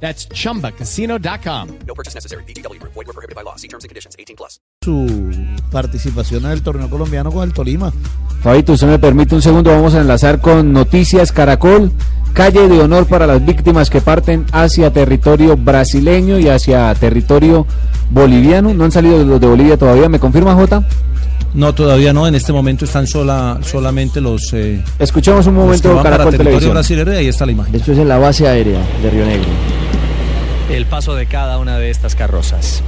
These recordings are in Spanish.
That's chumbacasino.com. No purchase necessary. BGW. Void were prohibited by law. See terms and conditions. 18 plus. su participación en el torneo colombiano con el Tolima. Fabito, usted me permite un segundo, vamos a enlazar con Noticias Caracol, calle de honor para las víctimas que parten hacia territorio brasileño y hacia territorio boliviano. No han salido los de Bolivia todavía, ¿me confirma Jota? No, todavía no. En este momento están sola, solamente los. Eh, Escuchemos un los que momento van para Caracol territorio Televisión. brasileño y ahí está la imagen. Esto es en la base aérea de Río Negro. El paso de cada una de estas carrozas.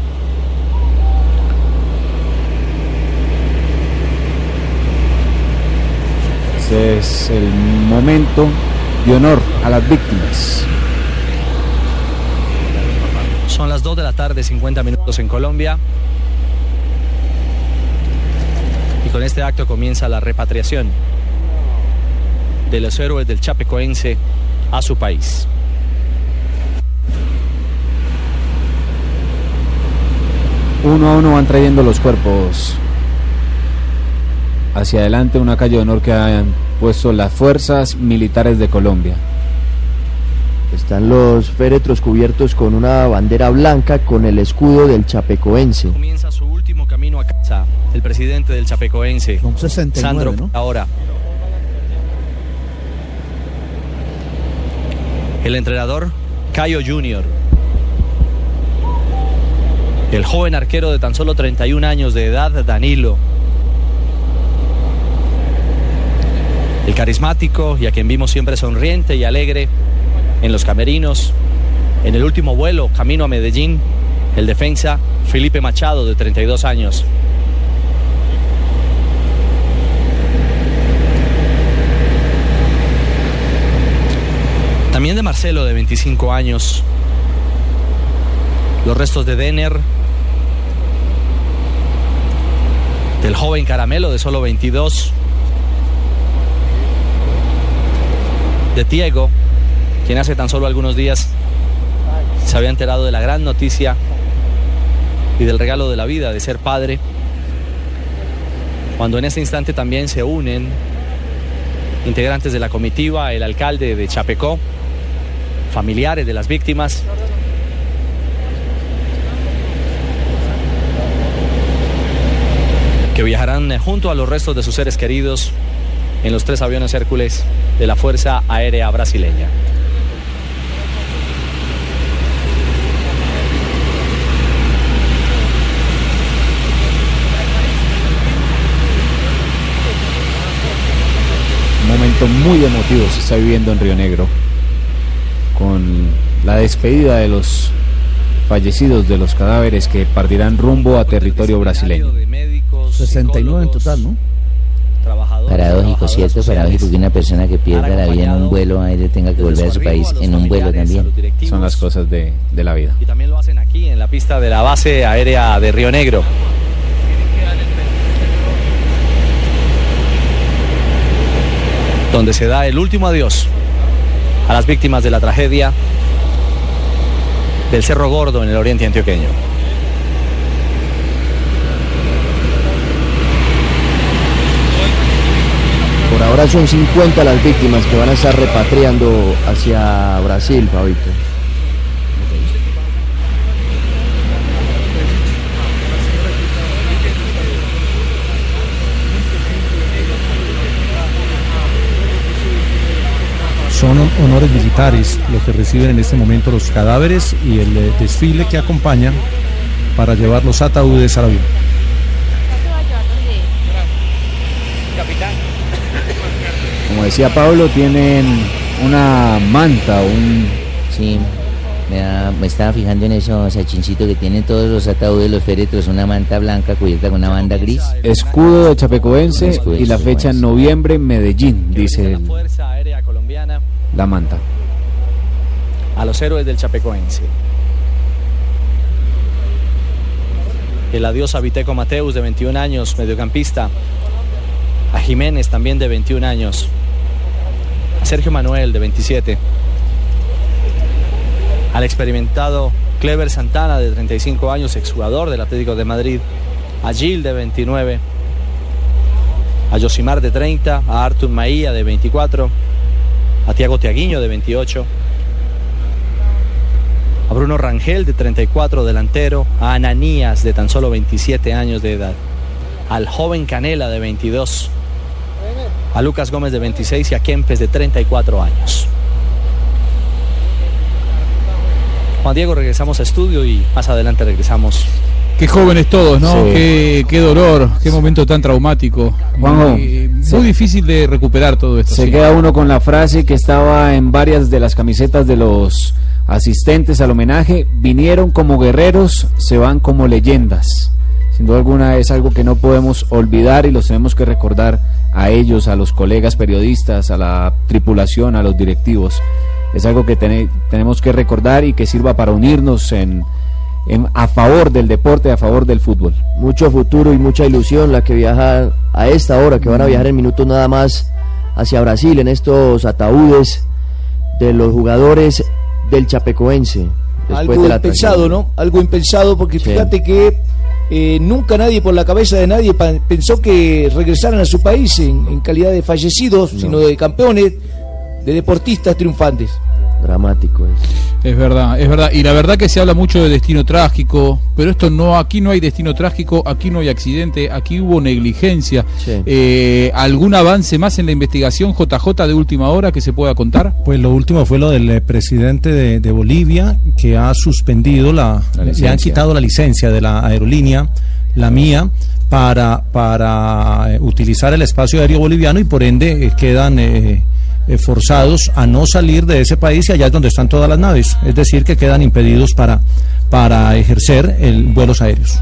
Ese es el momento de honor a las víctimas. Son las 2 de la tarde, 50 minutos en Colombia. Y con este acto comienza la repatriación de los héroes del Chapecoense a su país. Uno a uno van trayendo los cuerpos hacia adelante, una calle de honor que han puesto las fuerzas militares de Colombia. Están los féretros cubiertos con una bandera blanca con el escudo del Chapecoense. Comienza su último camino a casa el presidente del Chapecoense, Son 69, Sandro ¿no? ahora. El entrenador, Cayo Junior. El joven arquero de tan solo 31 años de edad, Danilo. El carismático y a quien vimos siempre sonriente y alegre en los camerinos. En el último vuelo, camino a Medellín, el defensa Felipe Machado, de 32 años. También de Marcelo, de 25 años. Los restos de Denner. Del joven Caramelo, de solo 22. De Diego, quien hace tan solo algunos días se había enterado de la gran noticia y del regalo de la vida de ser padre. Cuando en este instante también se unen integrantes de la comitiva, el alcalde de Chapecó, familiares de las víctimas. Que viajarán eh, junto a los restos de sus seres queridos en los tres aviones Hércules de la Fuerza Aérea Brasileña. Un momento muy emotivo se está viviendo en Río Negro con la despedida de los fallecidos de los cadáveres que partirán rumbo a territorio brasileño. 69 en total, ¿no? Paradójico, ¿cierto? Paradójico que una persona que pierda la vida en un vuelo aéreo tenga que volver a su país en un vuelo también. Son las cosas de, de la vida. Y también lo hacen aquí en la pista de la base aérea de Río Negro. Donde se da el último adiós a las víctimas de la tragedia del Cerro Gordo en el oriente antioqueño. Ahora son 50 las víctimas que van a estar repatriando hacia Brasil, Fabito. Son honores militares lo que reciben en este momento los cadáveres y el eh, desfile que acompaña para llevar los ataúdes al avión. Como decía Pablo, tienen una manta, un Sí, me, da- me estaba fijando en eso, Sachincito, que tienen todos los ataúdes, los féretros, una manta blanca cubierta con una banda gris. escudo de Chapecoense Escudo y la fecha en noviembre en Medellín, dice La Fuerza Aérea Colombiana la manta. a los héroes del Chapecoense. el adiós a Viteco Mateus de 21 años, mediocampista, a Jiménez también de 21 años, Sergio Manuel de 27, al experimentado Clever Santana de 35 años, exjugador del Atlético de Madrid, a Gil de 29, a Josimar de 30, a Artur Maía de 24, a Tiago Tiaguiño de 28, a Bruno Rangel de 34 delantero, a Ananías de tan solo 27 años de edad, al joven Canela de 22, a Lucas Gómez de 26 y a Kempes de 34 años. Juan Diego, regresamos a estudio y más adelante regresamos. Qué jóvenes todos, ¿no? Sí. Qué, qué dolor, qué momento tan traumático. Juanjo, muy sí. difícil de recuperar todo esto. Se sí. queda uno con la frase que estaba en varias de las camisetas de los asistentes al homenaje. Vinieron como guerreros, se van como leyendas. Sin duda alguna es algo que no podemos olvidar y los tenemos que recordar a ellos, a los colegas periodistas, a la tripulación, a los directivos. Es algo que tene- tenemos que recordar y que sirva para unirnos en, en- a favor del deporte, a favor del fútbol. Mucho futuro y mucha ilusión la que viaja a esta hora, que van a viajar en minutos nada más hacia Brasil en estos ataúdes de los jugadores del Chapecoense. Algo de la impensado. ¿no? Algo impensado porque Sí. fíjate que eh, nunca nadie por la cabeza de nadie pensó que regresaran a su país en, en calidad de fallecidos, sino de campeones, de deportistas triunfantes. Dramático es. Es verdad, es verdad. Y la verdad que se habla mucho de destino trágico, pero esto no, aquí no hay destino trágico, aquí no hay accidente, aquí hubo negligencia. Sí. Eh, ¿Algún avance más en la investigación JJ de última hora que se pueda contar? Pues lo último fue lo del eh, presidente de, de Bolivia que ha suspendido la, La le han quitado la licencia de la aerolínea, la mía, para, para eh, utilizar el espacio aéreo boliviano y por ende eh, quedan eh, eh, forzados a no salir de ese país y allá es donde están todas las naves, es decir, que quedan impedidos para, para ejercer el, vuelos aéreos.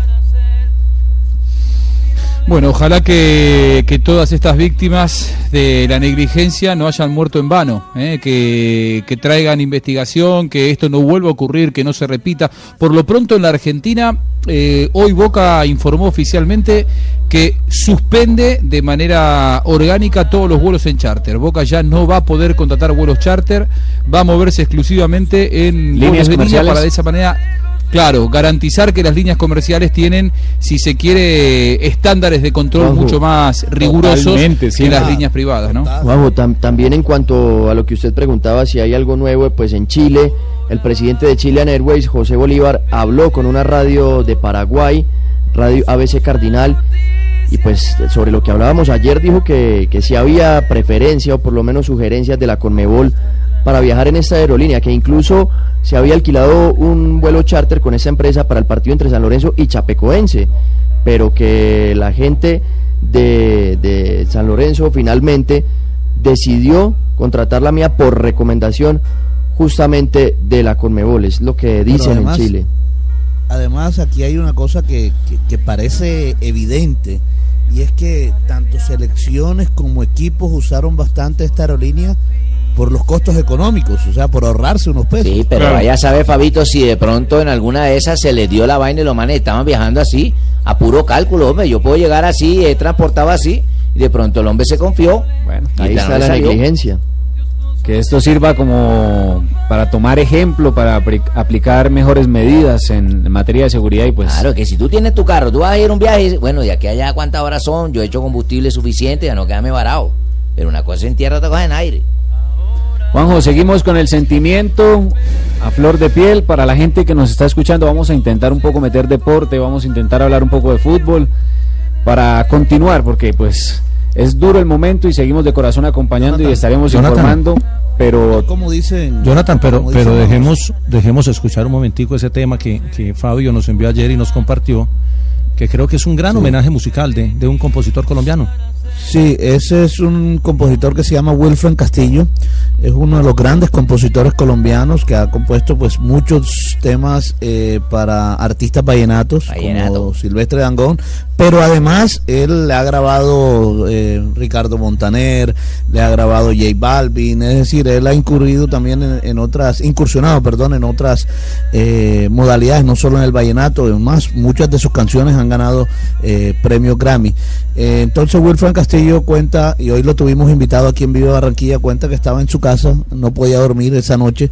Bueno, ojalá que, que todas estas víctimas de la negligencia no hayan muerto en vano, ¿eh? que, que traigan investigación, que esto no vuelva a ocurrir, que no se repita. Por lo pronto en la Argentina, eh, hoy Boca informó oficialmente que suspende de manera orgánica todos los vuelos en charter. Boca ya no va a poder contratar vuelos charter, va a moverse exclusivamente en Líneas vuelos de línea comerciales. para de esa manera Claro, garantizar que las líneas comerciales tienen, si se quiere, estándares de control Juanjo. mucho más rigurosos sí. que las Ah, líneas privadas, ¿no? Juanjo, tam- también en cuanto a lo que usted preguntaba, si hay algo nuevo, pues en Chile, el presidente de Chilean Airways, José Bolívar, habló con una radio de Paraguay, radio ABC Cardinal, y pues sobre lo que hablábamos ayer dijo que, que si había preferencia o por lo menos sugerencias de la Conmebol para viajar en esta aerolínea, que incluso se había alquilado un vuelo charter con esa empresa para el partido entre San Lorenzo y Chapecoense, pero que la gente de, de San Lorenzo finalmente decidió contratar la mía por recomendación justamente de la Conmebol, es lo que dicen además- en Chile. Además, aquí hay una cosa que, que- que parece evidente y es que tanto selecciones como equipos usaron bastante esta aerolínea por los costos económicos, o sea, por ahorrarse unos pesos. Sí, pero vaya a saber, Fabito, si de pronto en alguna de esas se les dio la vaina y los manes estaban viajando así, a puro cálculo, hombre. Yo puedo llegar así, he transportado así, y de pronto el hombre se confió. Bueno, y Ahí está la salió. negligencia. Que esto sirva como para tomar ejemplo, para apli- aplicar mejores medidas en, materia de seguridad y pues Claro, que si tú tienes tu carro, tú vas a ir a un viaje, y bueno, de aquí a allá cuántas horas son, yo he hecho combustible suficiente, ya no quédame varado. Pero una cosa en tierra, otra cosa en aire. Juanjo, seguimos con el sentimiento a flor de piel para la gente que nos está escuchando. Vamos a intentar un poco meter deporte, vamos a intentar hablar un poco de fútbol para continuar, porque pues es duro el momento y seguimos de corazón acompañando y estaremos Jonathan. informando, pero Como dicen. Jonathan, pero, pero dejemos, dejemos escuchar un momentico ese tema que, que Fabio nos envió ayer y nos compartió, que creo que es un gran homenaje musical de, de un compositor colombiano. Sí, ese es un compositor que se llama Wilfred Castillo. Es uno de los grandes compositores colombianos que ha compuesto pues muchos temas eh, para artistas vallenatos como Silvestre Dangón, pero además él le ha grabado eh, Ricardo Montaner, le ha grabado J Balvin, es decir, él ha incurrido también en, en otras, incursionado, perdón, en otras eh, modalidades, no solo en el vallenato, además muchas de sus canciones han ganado eh, premios Grammy. Eh, entonces Wilfred Castillo cuenta, y hoy lo tuvimos invitado aquí en Viva Barranquilla, cuenta que estaba en su casa, no podía dormir esa noche,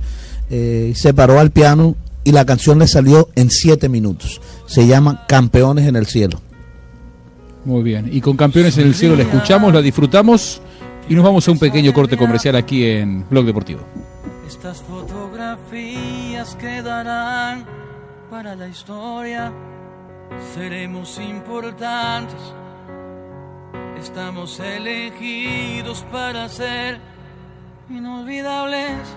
eh, se paró al piano y la canción le salió en siete minutos. Se llama Campeones en el Cielo. Muy bien. Y con Campeones en el Cielo la escuchamos, la disfrutamos y nos vamos a un pequeño corte comercial aquí en Blog Deportivo. Estas fotografías quedarán para la historia. Seremos importantes. Estamos elegidos para ser inolvidables.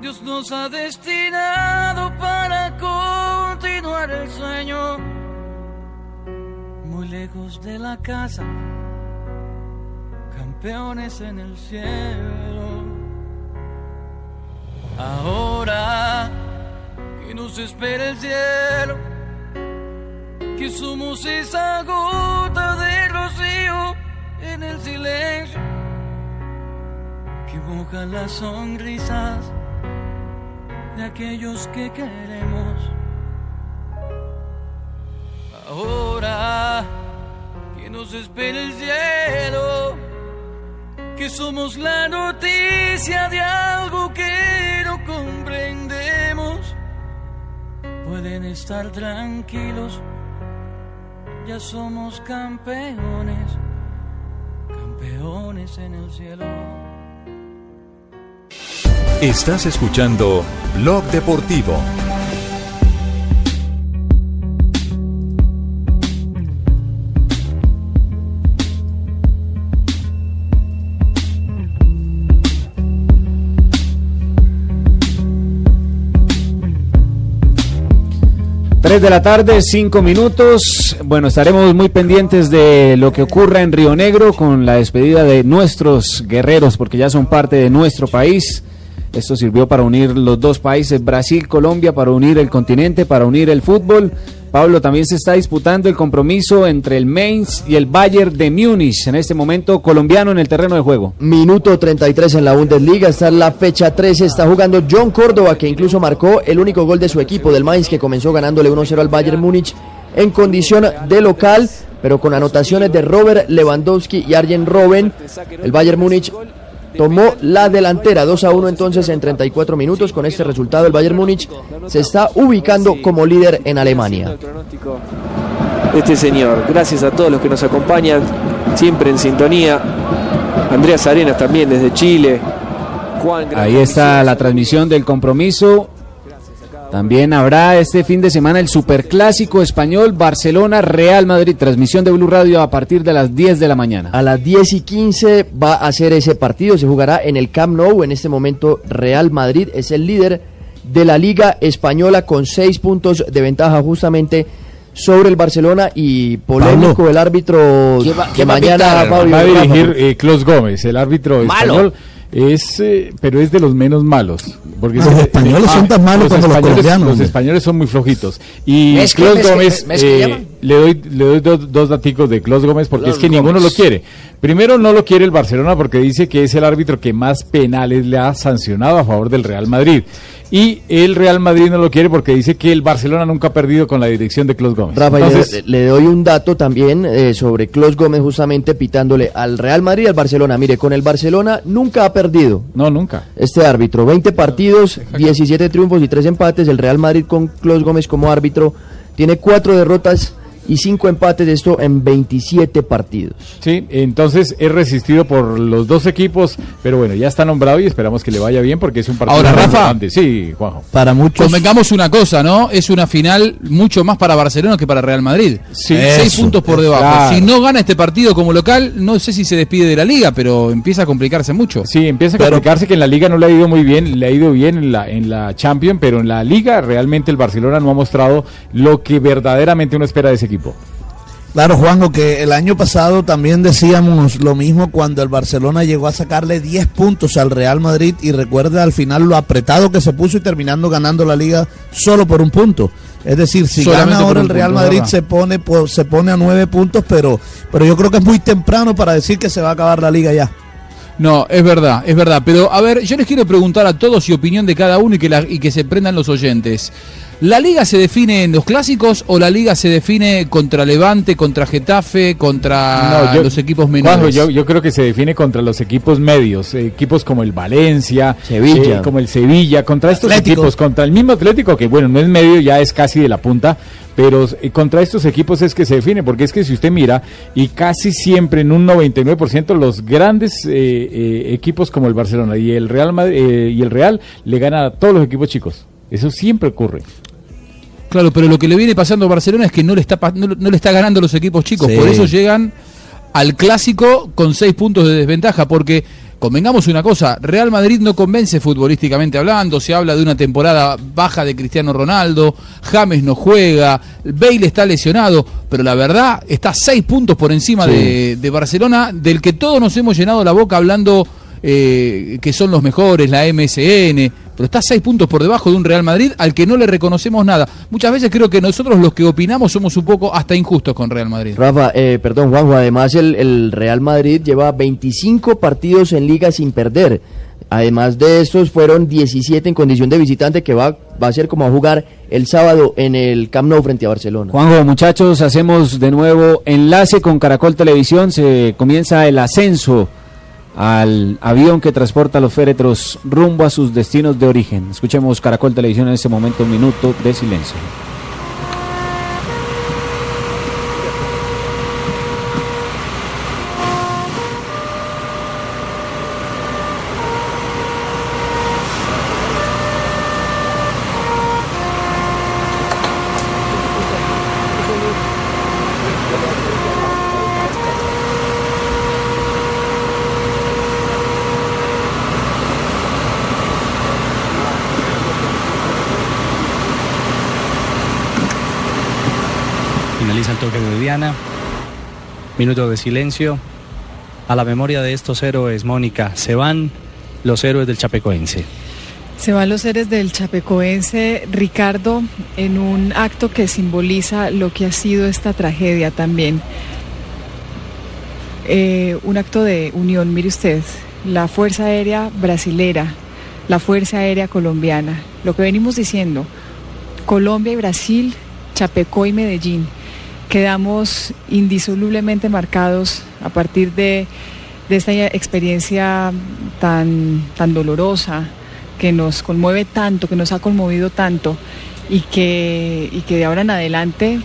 Dios nos ha destinado para continuar el sueño. Muy lejos de la casa, campeones en el cielo. Ahora que nos espera el cielo, que somos esa gota de en el silencio, que moja las sonrisas de aquellos que queremos. Ahora que nos espera el cielo, que somos la noticia de algo que no comprendemos. Pueden estar tranquilos, ya somos campeones, campeones en el cielo. Estás escuchando Blog Deportivo. Tres de la tarde, cinco minutos. Bueno, estaremos muy pendientes de lo que ocurra en Río Negro con la despedida de nuestros guerreros, porque ya son parte de nuestro país. Esto sirvió para unir los dos países, Brasil, Colombia, para unir el continente, para unir el fútbol. Pablo, también se está disputando el compromiso entre el Mainz y el Bayern de Múnich, en este momento colombiano en el terreno de juego. Minuto 33 en la Bundesliga, está la fecha 13, está jugando John Córdoba, que incluso marcó el único gol de su equipo del Mainz, que comenzó ganándole 1-0 al Bayern Múnich en condición de local, pero con anotaciones de Robert Lewandowski y Arjen Robben. El Bayern Múnich tomó la delantera 2 a 1 entonces en 34 minutos. Con este resultado el Bayern Múnich se está ubicando como líder en Alemania. este señor. Gracias a todos los que nos acompañan, siempre en sintonía. Andreas Arenas también desde Chile. Juan, Ahí está la transmisión del compromiso. También habrá este fin de semana el Superclásico Español Barcelona-Real Madrid. Transmisión de Blue Radio a partir de las 10 de la mañana. A las 10 y 15 va a ser ese partido. Se jugará en el Camp Nou. En este momento Real Madrid es el líder de la Liga Española con 6 puntos de ventaja justamente sobre el Barcelona y polémico Pablo. el árbitro ¿Quién va- que mañana Va a dirigir eh, Klaus Gómez, el árbitro Malo. español. Es, eh, pero es de los menos malos. Porque Los es- españoles son tan malos como los españoles- colombianos, Los españoles son muy flojitos. Y ¿Mes qué, Klaus mes qué, Gómez, eh, le doy, le doy dos, dos daticos de Klaus Gómez porque es que ninguno lo quiere. Primero, no lo quiere el Barcelona porque dice que es el árbitro que más penales le ha sancionado a favor del Real Madrid. Y el Real Madrid no lo quiere porque dice que el Barcelona nunca ha perdido con la dirección de Klaus Gómez. Rafa, le, doy un dato también eh, sobre Clos Gómez justamente pitándole al Real Madrid y al Barcelona. Mire, con el Barcelona nunca ha perdido. no, nunca. Este árbitro, 20 partidos, 17 triunfos y 3 empates. El Real Madrid con Clos Gómez como árbitro tiene 4 derrotas y 5 empates, esto en 27 partidos. Sí, entonces es resistido por los dos equipos, pero bueno, ya está nombrado y esperamos que le vaya bien porque es un partido Ahora, Rafa. importante. Sí, Juanjo. Para muchos. Convengamos una cosa, ¿no? Es una final mucho más para Barcelona que para Real Madrid. Sí, Seis puntos por debajo. claro. Si no gana este partido como local, no sé si se despide de la liga, pero empieza a complicarse mucho. Sí, empieza a complicarse que en la liga no le ha ido muy bien, le ha ido bien en la, en la Champions, pero en la liga realmente el Barcelona no ha mostrado lo que verdaderamente uno espera de ese equipo. Claro, Juanjo, que el año pasado también decíamos lo mismo cuando el Barcelona llegó a sacarle 10 puntos al Real Madrid y recuerda al final lo apretado que se puso y terminando ganando la liga solo por un punto. Es decir, si Solamente gana ahora el Real punto, Madrid se pone po- se pone a 9 puntos, pero pero yo creo que es muy temprano para decir que se va a acabar la liga ya. No, es verdad, es verdad. Pero a ver, yo les quiero preguntar a todos y opinión de cada uno y que, la- y que se prendan los oyentes. ¿La liga se define en los clásicos o la liga se define contra Levante, contra Getafe, contra No, yo- los equipos menores? Juanjo, yo, yo creo que se define contra los equipos medios, eh, equipos como el Valencia, Sevilla. eh, como el Sevilla, contra estos Atlético. equipos, contra el mismo Atlético, que bueno, no es medio, ya es casi de la punta, pero eh, contra estos equipos es que se define, porque es que si usted mira, y casi siempre en un 99% los grandes eh, eh, equipos como el Barcelona y el Real Madrid, eh, y el Real le ganan a todos los equipos chicos. Eso siempre ocurre. Claro, pero lo que le viene pasando a Barcelona es que no le está, no, no le está ganando a los equipos chicos. Sí. Por eso llegan al clásico con seis puntos de desventaja. Porque, convengamos una cosa, Real Madrid no convence futbolísticamente hablando. Se habla de una temporada baja de Cristiano Ronaldo. James no juega. Bale está lesionado. Pero la verdad, está seis puntos por encima Sí. de, de Barcelona, del que todos nos hemos llenado la boca hablando. eh, que son los mejores, la MSN, pero está seis puntos por debajo de un Real Madrid al que no le reconocemos nada. Muchas veces creo que nosotros los que opinamos somos un poco hasta injustos con Real Madrid. Rafa, eh, perdón Juanjo, además el, el Real Madrid lleva 25 partidos en liga sin perder. Además de estos fueron 17 en condición de visitante que va, va a ser como a jugar el sábado en el Camp Nou frente a Barcelona. Juanjo, muchachos, hacemos de nuevo enlace con Caracol Televisión. Se comienza el ascenso al avión que transporta los féretros rumbo a sus destinos de origen. Escuchemos Caracol Televisión en este momento, un minuto de silencio. Finaliza el toque de Diana. Minuto de silencio. A la memoria de estos héroes, Mónica, se van los héroes del Chapecoense. Se van los seres del chapecoense Ricardo en un acto que simboliza lo que ha sido esta tragedia también. Eh, un acto de unión, mire usted, la Fuerza Aérea Brasilera, la Fuerza Aérea Colombiana, lo que venimos diciendo, Colombia y Brasil, Chapecó y Medellín, quedamos indisolublemente marcados a partir de, esta experiencia tan, tan dolorosa, que nos conmueve tanto, que nos ha conmovido tanto y que, y que de ahora en adelante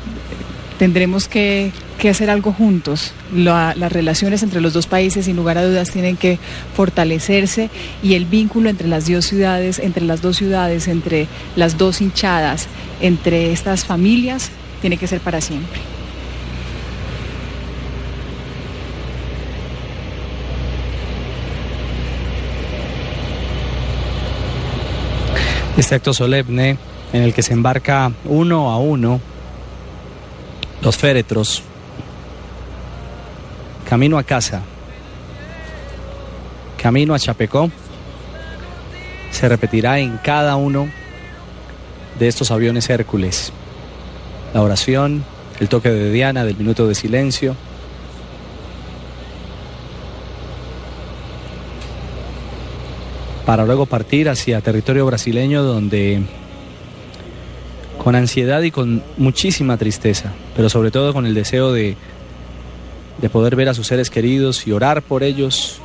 tendremos que, que hacer algo juntos. La- las relaciones entre los dos países, sin lugar a dudas, tienen que fortalecerse y el vínculo entre las dos ciudades, entre las dos ciudades, entre las dos hinchadas, entre estas familias, tiene que ser para siempre. Este acto solemne en el que se embarca uno a uno los féretros camino a casa, camino a Chapecó, se repetirá en cada uno de estos aviones Hércules. La oración, el toque de Diana del minuto de silencio. Para luego partir hacia territorio brasileño donde con ansiedad y con muchísima tristeza, pero sobre todo con el deseo de, de poder ver a sus seres queridos y orar por ellos,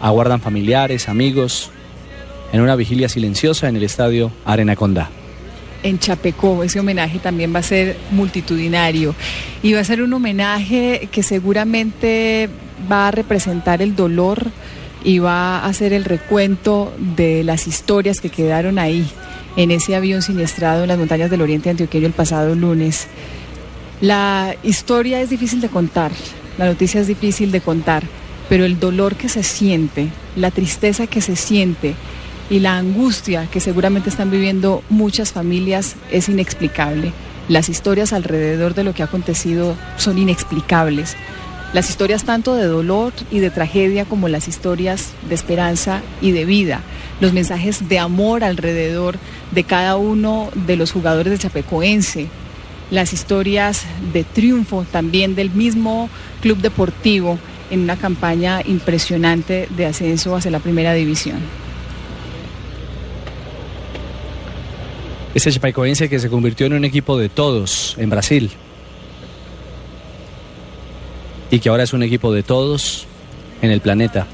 aguardan familiares, amigos, en una vigilia silenciosa en el estadio Arena Condá. en Chapecó. Ese homenaje también va a ser multitudinario y va a ser un homenaje que seguramente va a representar el dolor y va a hacer el recuento de las historias que quedaron ahí en ese avión siniestrado en las montañas del Oriente Antioqueño el pasado lunes. La historia es difícil de contar, la noticia es difícil de contar, pero el dolor que se siente, la tristeza que se siente y la angustia que seguramente están viviendo muchas familias es inexplicable. Las historias alrededor de lo que ha acontecido son inexplicables. Las historias tanto de dolor y de tragedia como las historias de esperanza y de vida. Los mensajes de amor alrededor de cada uno de los jugadores de Chapecoense. Las historias de triunfo también del mismo club deportivo en una campaña impresionante de ascenso hacia la primera división. Ese chapecoense que se convirtió en un equipo de todos en Brasil. Y que ahora es un equipo de todos en el planeta.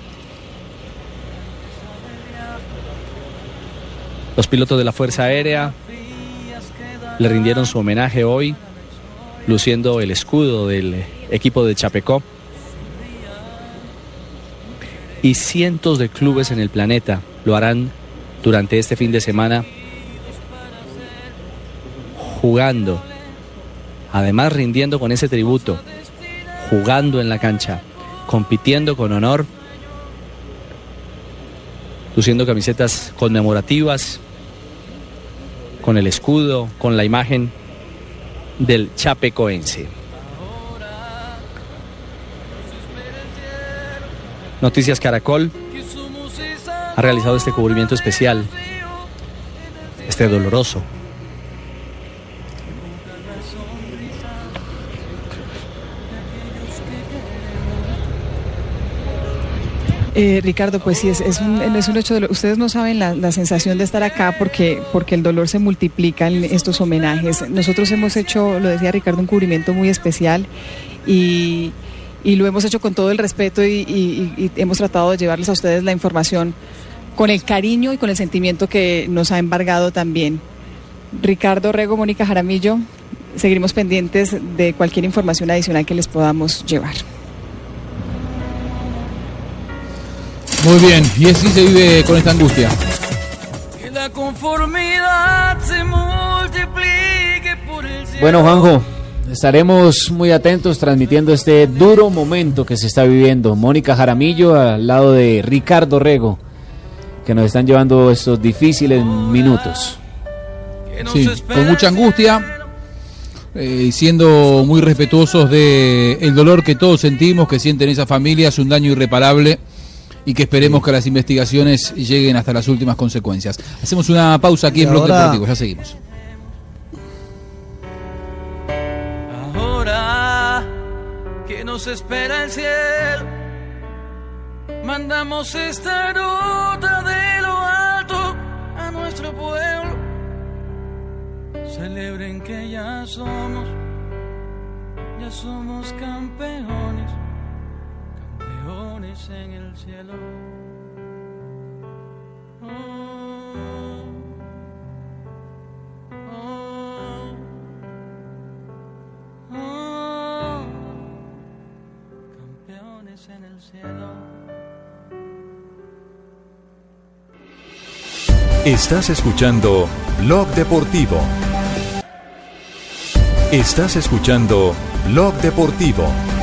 Los pilotos de la Fuerza Aérea le rindieron su homenaje hoy, luciendo el escudo del equipo de Chapecó. Y cientos de clubes en el planeta lo harán durante este fin de semana jugando, además rindiendo con ese tributo, jugando en la cancha, compitiendo con honor, luciendo camisetas conmemorativas, con el escudo, con la imagen del Chapecoense. Noticias Caracol ha realizado este cubrimiento especial, este doloroso, Eh, Ricardo, pues sí, es, un, es un hecho ustedes no saben la, la, sensación de estar acá porque, porque el dolor se multiplica en estos homenajes. Nosotros hemos hecho, lo decía Ricardo, un cubrimiento muy especial y, y lo hemos hecho con todo el respeto y, y hemos tratado de llevarles a ustedes la información con el cariño y con el sentimiento que nos ha embargado también. Ricardo Rego, Mónica Jaramillo, seguiremos pendientes de cualquier información adicional que les podamos llevar. Muy bien, y así se vive con esta angustia. Que la conformidad se multiplique por el cielo. Bueno, Juanjo, estaremos muy atentos transmitiendo este duro momento que se está viviendo. Mónica Jaramillo al lado de Ricardo Rego, que nos están llevando estos difíciles minutos. Sí, con mucha angustia, eh, siendo muy respetuosos de el dolor que todos sentimos, que sienten esas familias, un daño irreparable y que esperemos que las investigaciones lleguen hasta las últimas consecuencias. Hacemos una pausa aquí Y en ahora- Deportivo, ya seguimos. Ahora que nos espera el cielo, mandamos esta nota de lo alto a nuestro pueblo. Celebren que ya somos, ya somos campeones, en el cielo. En el cielo. Estás escuchando Blog Deportivo. Estás escuchando Blog Deportivo.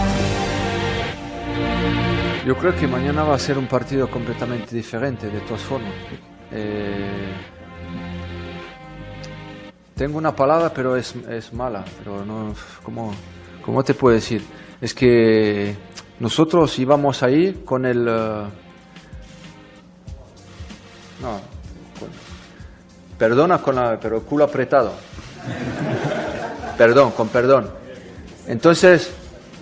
Yo creo que mañana va a ser un partido completamente diferente, de todas formas. Eh, tengo una palabra, pero es, es mala. Pero no, ¿cómo, ¿Cómo te puedo decir? Es que nosotros íbamos ahí con el... eh, no, perdona con la... pero culo apretado. perdón, con perdón. Entonces,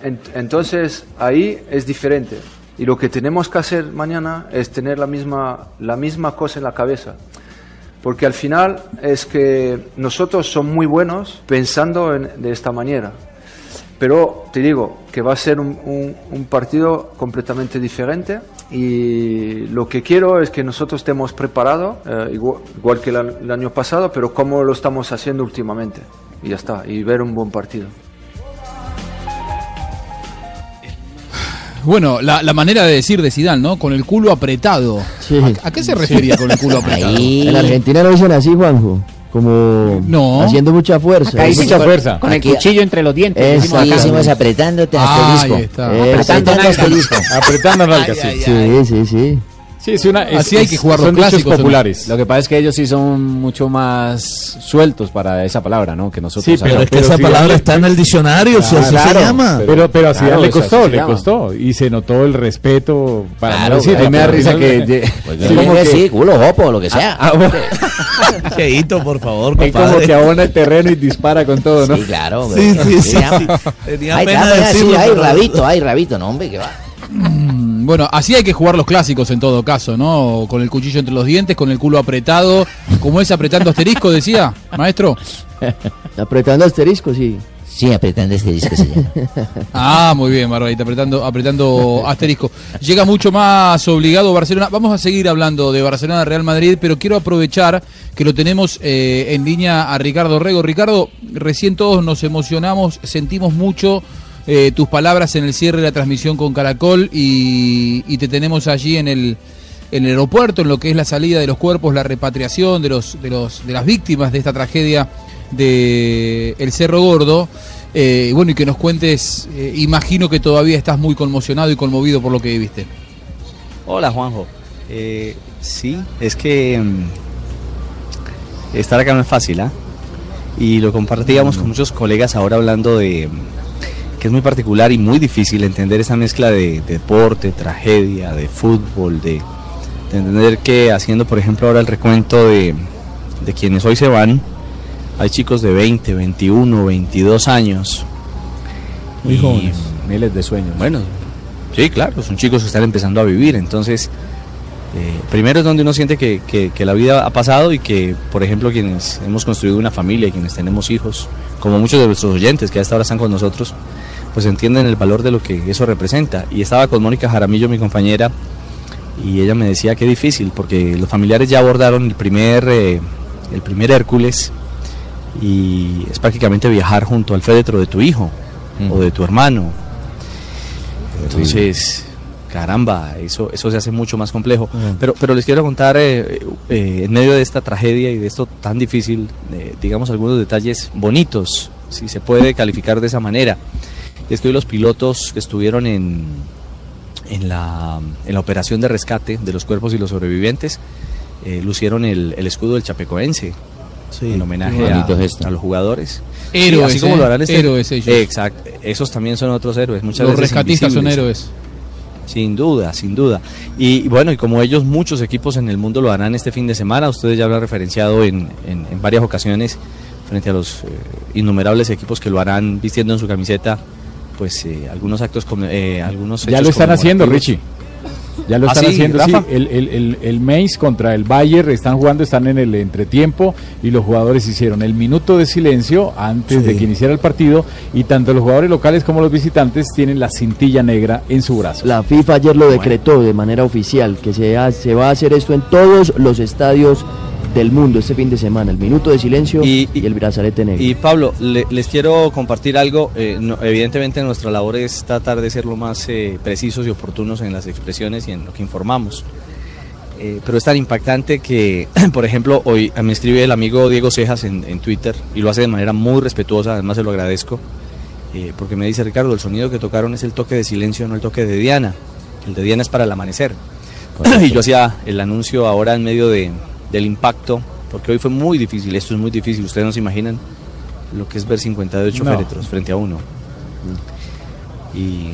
en- entonces ahí es diferente. Y lo que tenemos que hacer mañana es tener la misma, la misma cosa en la cabeza. Porque al final es que nosotros somos muy buenos pensando en- de esta manera. Pero te digo que va a ser un, partido completamente diferente y lo que quiero es que nosotros estemos preparados, eh, igual, que el, el año pasado, pero como lo estamos haciendo últimamente. Y ya está, y ver un buen partido. Bueno, la, la manera de decir de Zidane, ¿no? Con el culo apretado. ¿A, a qué se refería con el culo apretado? En Argentina lo dicen así, Juanjo. Como No. haciendo mucha fuerza. Acá mucha con- fuerza. con el cuchillo entre los dientes, decimos acá. decimos apretándote Ah, asterisco. ahí está. Apretando Apretando asterisco. Apretando nalgas, sí. Sí, sí, sí. Sí, es una, Así hay que jugar los clásicos, populares. Lo que pasa es que ellos sí son mucho más sueltos para esa palabra, ¿no? Que nosotros. Sí, pero es que esa palabra está en el diccionario, si así se llama. Pero, pero a Zidane Claro, le costó, así le llama. costó. Y se notó el respeto para Claro, no decir. me da risa que- Pues Sí, como que- sí, culo, jopo, lo que sea. Ah, bueno. Cheito, por favor, Él como que abona el terreno y dispara con todo, ¿no? Sí, claro. Sí, hombre. sí, sí, sí. Tenía Ay, pena claro, así, decirlo, ay, pero- rabito, ay, rabito, no, hombre, que va. Bueno, así hay que jugar los clásicos en todo caso, ¿no? Con el cuchillo entre los dientes, con el culo apretado, como es apretando asterisco, decía, maestro. Apretando asterisco, sí. Sí, apretando disco se llama. Ah, muy bien, Barbarita, apretando, apretando asterisco. Llega mucho más obligado Barcelona. Vamos a seguir hablando de Barcelona Real Madrid, pero quiero aprovechar que lo tenemos eh, en línea a Ricardo Rego. Ricardo, recién todos nos emocionamos, sentimos mucho eh, tus palabras en el cierre de la transmisión con Caracol y, y te tenemos allí en el en el aeropuerto, en lo que es la salida de los cuerpos, la repatriación de los de los de las víctimas de esta tragedia de el Cerro Gordo. Eh, bueno, y que nos cuentes, eh, imagino que todavía estás muy conmocionado y conmovido por lo que viviste. Hola Juanjo. Eh, sí, es que mm, estar acá no es fácil, ¿ah? Y lo compartíamos con muchos colegas ahora hablando de que es muy particular y muy difícil entender esa mezcla de, de deporte, tragedia, de fútbol, de, de entender que haciendo, por ejemplo, ahora el recuento de, de quienes hoy se van, hay chicos de 20, 21, 22 años. Muy jóvenes, miles de sueños. Bueno, sí, claro, son chicos que están empezando a vivir, entonces eh, primero es donde uno siente que, que- que la vida ha pasado y que, por ejemplo, quienes hemos construido una familia quienes tenemos hijos, como muchos de nuestros oyentes que hasta ahora están con nosotros, pues entienden el valor de lo que eso representa. Y estaba con Mónica Jaramillo, mi compañera, y ella me decía que difícil, porque los familiares ya abordaron el primer, eh, el primer Hércules y es prácticamente viajar junto al féretro de tu hijo o de tu hermano. Entonces, caramba, eso, eso se hace mucho más complejo. Pero, pero les quiero contar, eh, eh, en medio de esta tragedia y de esto tan difícil, digamos algunos detalles bonitos, si se puede calificar de esa manera. Y es que hoy los pilotos que estuvieron en, en, la, en la operación de rescate de los cuerpos y los sobrevivientes eh, lucieron el, el escudo del Chapecoense. en homenaje a, los jugadores. Héroes, así como ¿eh? lo harán este- Héroes ellos. Exacto. Esos también son otros héroes. Muchas Los veces rescatistas son héroes. Sin duda, sin duda. Y bueno, y como ellos, muchos equipos en el mundo lo harán este fin de semana, ustedes ya lo han referenciado en, en- en varias ocasiones frente a los eh, innumerables equipos que lo harán vistiendo en su camiseta, pues eh, algunos actos, eh, algunos Ya lo están haciendo. Richie. Ya lo ¿Ah, están sí, haciendo, Rafa? sí. El, el, el, el Mainz contra el Bayern están jugando, están en el entretiempo y los jugadores hicieron el minuto de silencio antes de que iniciara el partido y tanto los jugadores locales como los visitantes tienen la cintilla negra en su brazo. La FIFA ayer lo decretó de manera oficial, que se, ha- se va a hacer esto en todos los estadios del mundo este fin de semana. El minuto de silencio y, el brazalete negro. Y Pablo, le- les quiero compartir algo. eh, no- evidentemente nuestra labor es tratar de ser lo más eh, precisos y oportunos en las expresiones y en lo que informamos. Eh, pero es tan impactante que, por ejemplo, hoy me escribe el amigo Diego Cejas en, en Twitter y lo hace de manera muy respetuosa, además se lo agradezco, eh, porque me dice Ricardo, el sonido que tocaron es el toque de silencio, no el toque de Diana. El de Diana es para el amanecer. y yo hacía el anuncio ahora en medio de, del impacto, porque hoy fue muy difícil, esto es muy difícil, ustedes no se imaginan lo que es ver 58 No. féretros frente a uno. Y,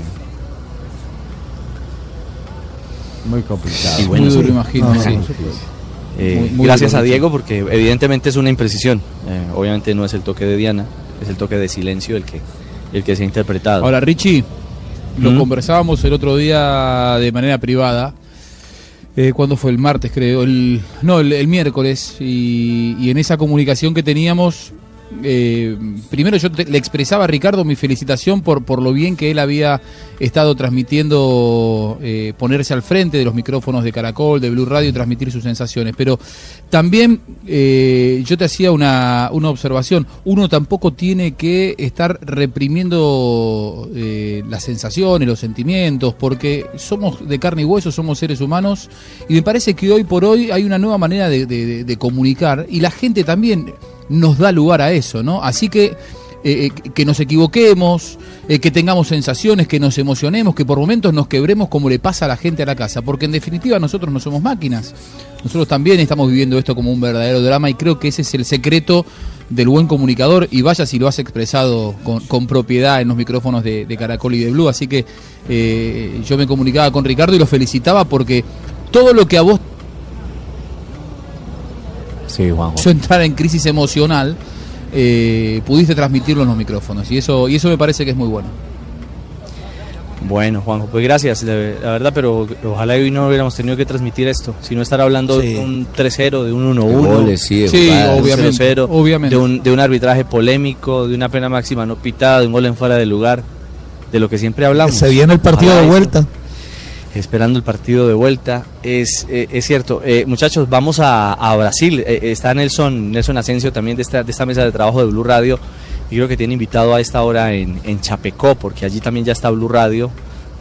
Muy complicado. y bueno, Muy duro, sí. imagino, Sí. sí. Eh, Muy- muy gracias duro, a. Diego porque evidentemente es una imprecisión. Eh, obviamente no es el toque de Diana, es el toque de silencio el que, el que se ha interpretado. Ahora, Richie, lo ¿Mm? conversábamos el otro día de manera privada. Eh, ¿Cuándo fue? El martes, creo. El, no, el, el miércoles. Y, y en esa comunicación que teníamos, eh, primero yo te- le expresaba a Ricardo mi felicitación por, por lo bien que él había estado transmitiendo, eh, ponerse al frente de los micrófonos de Caracol, de Blue Radio y transmitir sus sensaciones. Pero también eh, yo te hacía una, una observación. Uno tampoco tiene que estar reprimiendo eh, las sensaciones, los sentimientos, porque somos de carne y hueso, somos seres humanos. Y me parece que hoy por hoy hay una nueva manera de, comunicar y la gente también nos da lugar a eso, ¿no? Así que eh, eh, que nos equivoquemos, eh, que tengamos sensaciones, que nos emocionemos, que por momentos nos quebremos como le pasa a la gente a la casa, porque en definitiva nosotros no somos máquinas. Nosotros también estamos viviendo esto como un verdadero drama y creo que ese es el secreto del buen comunicador y vaya si lo has expresado con, propiedad en los micrófonos de, Caracol y de Blue. Así que yo me comunicaba con Ricardo y lo felicitaba porque todo lo que a vos Sí, Juanjo. hizo entrar en crisis emocional, eh, pudiste transmitirlo en los micrófonos y eso, y eso me parece que es muy bueno. Bueno, Juanjo, pues gracias, la, la verdad, pero ojalá hoy no hubiéramos tenido que transmitir esto, sino estar hablando Sí. de un 3-0, de un 1-1, De goles, sí, de Sí, de un obviamente, 0-0, obviamente. De, un, de un arbitraje polémico, de una pena máxima no pitada, de un gol en fuera de lugar, de lo que siempre hablamos. Se viene el partido Ojalá de vuelta. Esperando el partido de vuelta. Es, eh, es cierto, Eh, muchachos, vamos a, a Brasil. Eh, está Nelson, Nelson Asensio también de esta, de esta mesa de trabajo de Blue Radio. Y creo que tiene invitado a esta hora en, en Chapecó, porque allí también ya está Blue Radio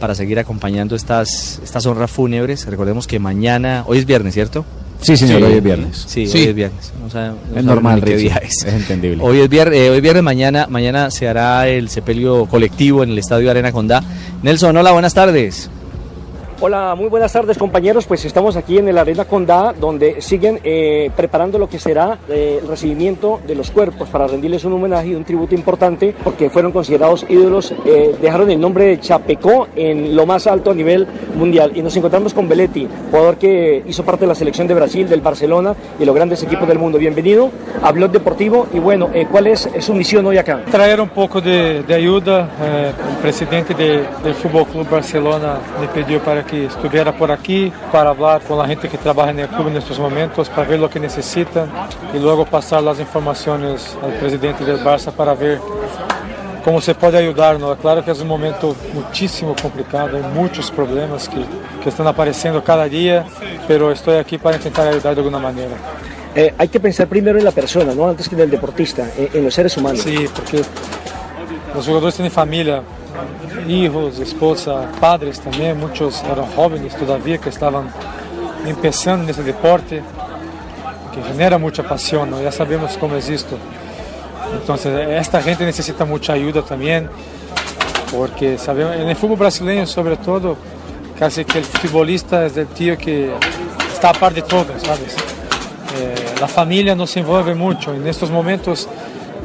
para seguir acompañando estas, estas honras fúnebres. Recordemos que mañana, hoy es viernes, ¿cierto? Sí, señor, hoy es viernes. Sí, Sí. hoy es viernes. No sabe- no Es normal, qué día es. Es entendible. Hoy es viernes, eh, hoy viernes mañana, mañana se hará el sepelio colectivo en el Estadio Arena Condá. Nelson, hola, buenas tardes. Hola, muy buenas tardes compañeros. Pues estamos aquí en el Arena Condá, donde siguen eh, preparando lo que será eh, el recibimiento de los cuerpos para rendirles un homenaje y un tributo importante, porque fueron considerados ídolos. eh, dejaron el nombre de Chapecó en lo más alto a nivel mundial. Y nos encontramos con Belletti, jugador que hizo parte de la selección de Brasil, del Barcelona y los grandes equipos del mundo. Bienvenido a Blog Deportivo. Y bueno, eh, ¿cuál es su misión hoy acá? traer um pouco de, eh, o presidente de, del Fútbol Club Barcelona me pediu para que estuviera por aqui para falar com a gente que trabalha no clube nestes momentos, para ver o que necessitam e logo passar as informações ao presidente do Barça para ver como se pode ajudar. É claro que é um momento muitíssimo complicado, há muitos problemas que, que estão aparecendo cada dia, mas estou aqui para tentar ajudar de alguma maneira. Eh, hay que pensar primero en la persona, ¿no? Antes que en el deportista, en, en los seres humanos. Sí, porque os jogadores têm família, hijos, esposa, padres também, muitos eram jovens todavia que estavam começando nesse deporte, que genera muita paixão, já sabemos como é isto. Então, esta gente necessita muita ajuda também, porque sabemos, no futebol brasileiro, sobretudo, casi que o futebolista é o tio que está a par de todo, sabes? Eh, a família se envolve muito, e nestes momentos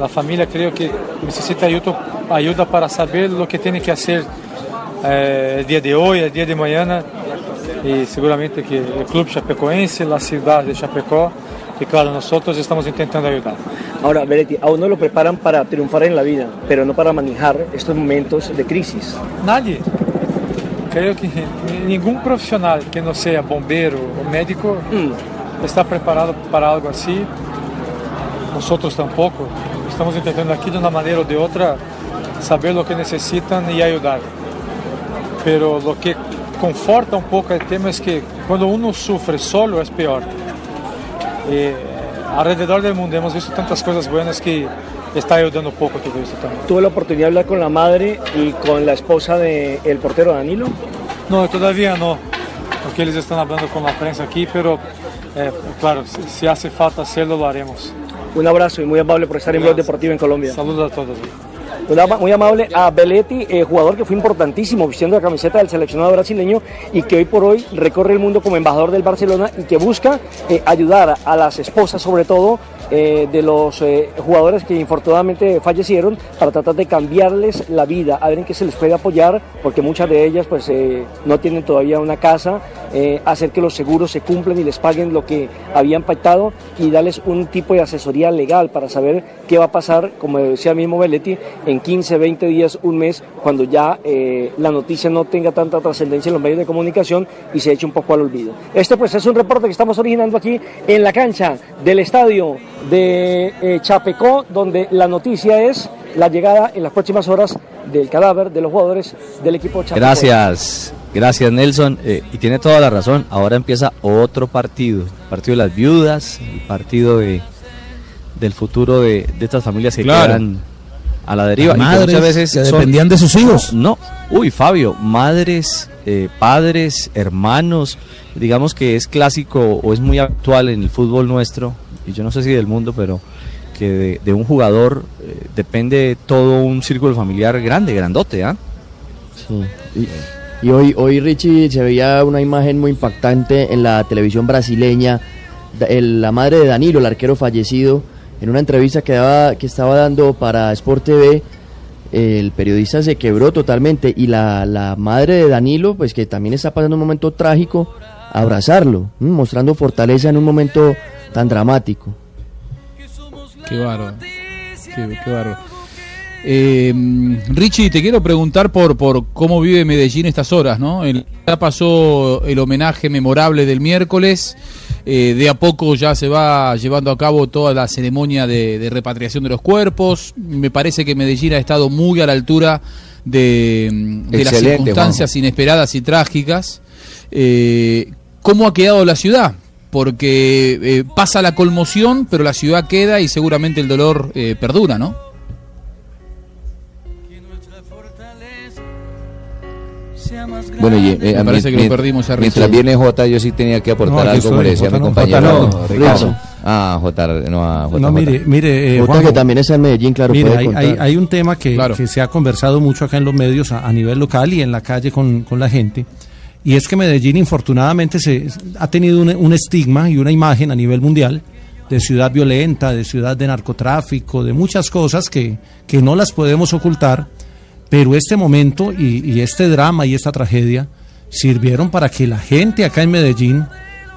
a família creio que necessita ajuda, ajuda para saber o que tem que fazer eh, el dia de hoje, el dia de mañana, e seguramente que o clube chapecoense, a cidade de Chapecó, e claro, nós estamos tentando ajudar. Ahora, Beretti, a uno lo preparan para triunfar en la vida, pero no para manejar estos momentos de crisis. Nadie. Creio que nenhum profissional que não seja bombeiro ou médico está preparado para algo assim. Nós tampouco. Estamos tentando aqui de uma maneira ou de outra saber o que necessitam e ajudar. Pero o que conforta um pouco o tema é que quando uno sofre solo é pior. E alrededor do mundo hemos visto tantas coisas buenas que está ayudando un poco todo esto también. ¿Tuve la oportunidad de hablar con la madre y con la esposa del portero Danilo? No, todavía no, porque eles están hablando con la prensa aquí, pero eh, claro, si, si hace falta hacerlo, lo haremos. Un abrazo y muy amable por estar en Blog Deportivo en Colombia. Saludos a todos. Muy amable a Belletti, eh, jugador que fue importantísimo vistiendo la camiseta del seleccionado brasileño y que hoy por hoy recorre el mundo como embajador del Barcelona y que busca eh, ayudar a las esposas sobre todo eh, de los eh, jugadores que infortunadamente fallecieron para tratar de cambiarles la vida, a ver en qué se les puede apoyar, porque muchas de ellas pues eh, no tienen todavía una casa, hacer que los seguros se cumplan y les paguen lo que habían pactado y darles un tipo de asesoría legal para saber qué va a pasar, como decía mismo Belletti, en 15, 20 días, un mes, cuando ya la noticia no tenga tanta trascendencia en los medios de comunicación y se eche un poco al olvido. Este pues es un reporte que estamos originando aquí en la cancha del estadio de eh, Chapecó, donde la noticia es la llegada en las próximas horas del cadáver de los jugadores del equipo Chapecó. Gracias, gracias Nelson. Eh, y tiene toda la razón. Ahora empieza otro partido, el partido de las viudas, el partido de, del futuro de, de estas familias que Claro. quedan a la deriva. Y que muchas veces que son- dependían de sus hijos. No, uy Fabio, madres, eh, padres, hermanos, digamos que es clásico o es muy actual en el fútbol nuestro, y yo no sé si del mundo, pero porque de, de un jugador eh, depende todo un círculo familiar grande, grandote, ¿ah? Sí. Y, y hoy, hoy Richie se veía una imagen muy impactante en la televisión brasileña. El- la madre de Danilo, el arquero fallecido, en una entrevista que, daba, que estaba dando para Sport TV, el periodista se quebró totalmente y la, la madre de Danilo, pues que también está pasando un momento trágico, abrazarlo, ¿m? mostrando fortaleza en un momento tan dramático. Qué bárbaro. Qué, qué bárbaro. Eh, Richie, te quiero preguntar por, por cómo vive Medellín estas horas, ¿no? El- ya pasó el homenaje memorable del miércoles, eh, de a poco ya se va llevando a cabo toda la ceremonia de, de repatriación de los cuerpos. Me parece que Medellín ha estado muy a la altura de, de las circunstancias inesperadas y trágicas. Eh, ¿Cómo ha quedado la ciudad? Porque eh, pasa la conmoción, pero la ciudad queda y seguramente el dolor eh, perdura, ¿no? Bueno, y, eh, Me a parece mí- que lo perdimos a Mientras viene J, yo sí tenía que aportar No, algo, como le decía Jota mi no, compañero Jota no, Ricardo. Ah, J, no a J. No, mire, mire, eh, Jota, Juanjo, que también está en Medellín, claro, Mire, puede hay, hay- hay un tema que, Claro. que se ha conversado mucho acá en los medios a, a nivel local y en la calle con, con la gente, y es que Medellín infortunadamente se, ha tenido un, un estigma y una imagen a nivel mundial de ciudad violenta, de ciudad de narcotráfico, de muchas cosas que, que no las podemos ocultar, pero este momento y, y este drama y esta tragedia sirvieron para que la gente acá en Medellín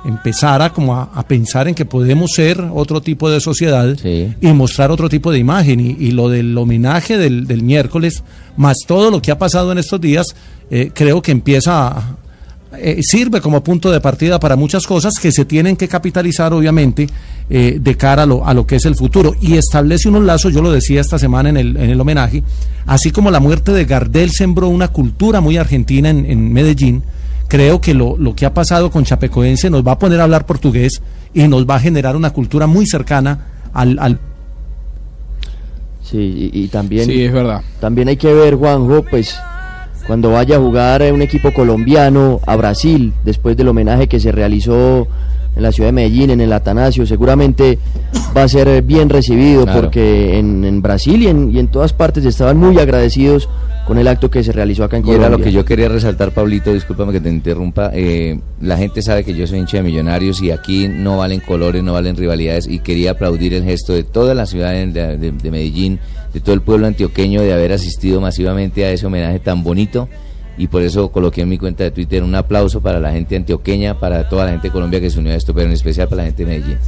empezara como a, a pensar en que podemos ser otro tipo de sociedad y mostrar otro tipo de imagen. Y, y lo del homenaje del, del miércoles, más todo lo que ha pasado en estos días, eh, creo que empieza a, eh, sirve como punto de partida para muchas cosas que se tienen que capitalizar, obviamente, eh, de cara a lo, a lo que es el futuro. Y establece unos lazos, yo lo decía esta semana en el, en el homenaje, así como la muerte de Gardel sembró una cultura muy argentina en, en Medellín, creo que lo, lo que ha pasado con Chapecoense nos va a poner a hablar portugués y nos va a generar una cultura muy cercana al, al Sí, y, y también. Sí, es verdad. También hay que ver, Juanjo, pues cuando vaya a jugar eh, un equipo colombiano a Brasil, después del homenaje que se realizó en la ciudad de Medellín, en el Atanasio, seguramente va a ser bien recibido Claro. porque en, en Brasil y en, y en todas partes estaban muy agradecidos con el acto que se realizó acá en Y Colombia. era lo que yo quería resaltar, Pablito, discúlpame que te interrumpa. eh, la gente sabe que yo soy hincha de millonarios y aquí no valen colores, no valen rivalidades. Y quería aplaudir el gesto de toda la ciudad de, de- de Medellín, de todo el pueblo antioqueño, de haber asistido masivamente a ese homenaje tan bonito. Y por eso coloqué en mi cuenta de Twitter un aplauso para la gente antioqueña, para toda la gente de Colombia que se unió a esto, pero en especial para la gente de Medellín.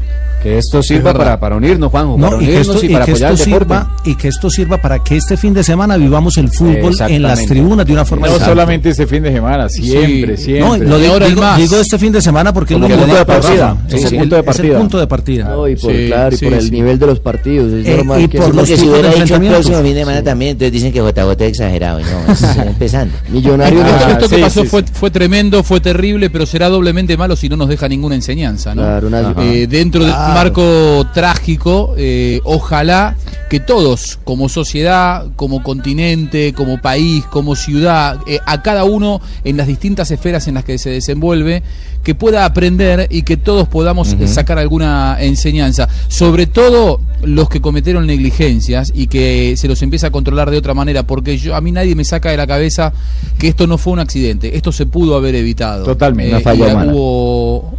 Que esto sirva para, para unirnos, Juanjo, No, para y que esto, y y para que apoyar esto el deporte. sirva y que esto sirva para que este fin de semana vivamos el fútbol en las tribunas de una forma No solamente este fin de semana, siempre, Sí. siempre. No, lo de- ahora el digo, más. digo este fin de semana porque es Como lo que que punto de partida. Sí, Sí, sí, punto de es el partida. punto de partida. No, y por, Sí, claro, y sí, por el sí. nivel de los partidos. Es Eh, normal y que por se- los si hubiera dicho el próximo fin de semana también, entonces dicen que JJ es exagerado. Y no, es empezando. Ah, esto que pasó sí, fue, fue tremendo, fue terrible, pero será doblemente malo si no nos deja ninguna enseñanza, ¿no? Claro, una- Eh, dentro Claro. marco trágico, eh, ojalá que todos, como sociedad, como continente, como país, como ciudad, eh, a cada uno en las distintas esferas en las que se desenvuelve, que pueda aprender y que todos podamos eh, sacar alguna enseñanza. Sobre todo los que cometieron negligencias y que se los empieza a controlar de otra manera, porque yo a mí nadie me saca de la cabeza que esto no fue un accidente, esto se pudo haber evitado. Totalmente, Eh, y humana. Hubo,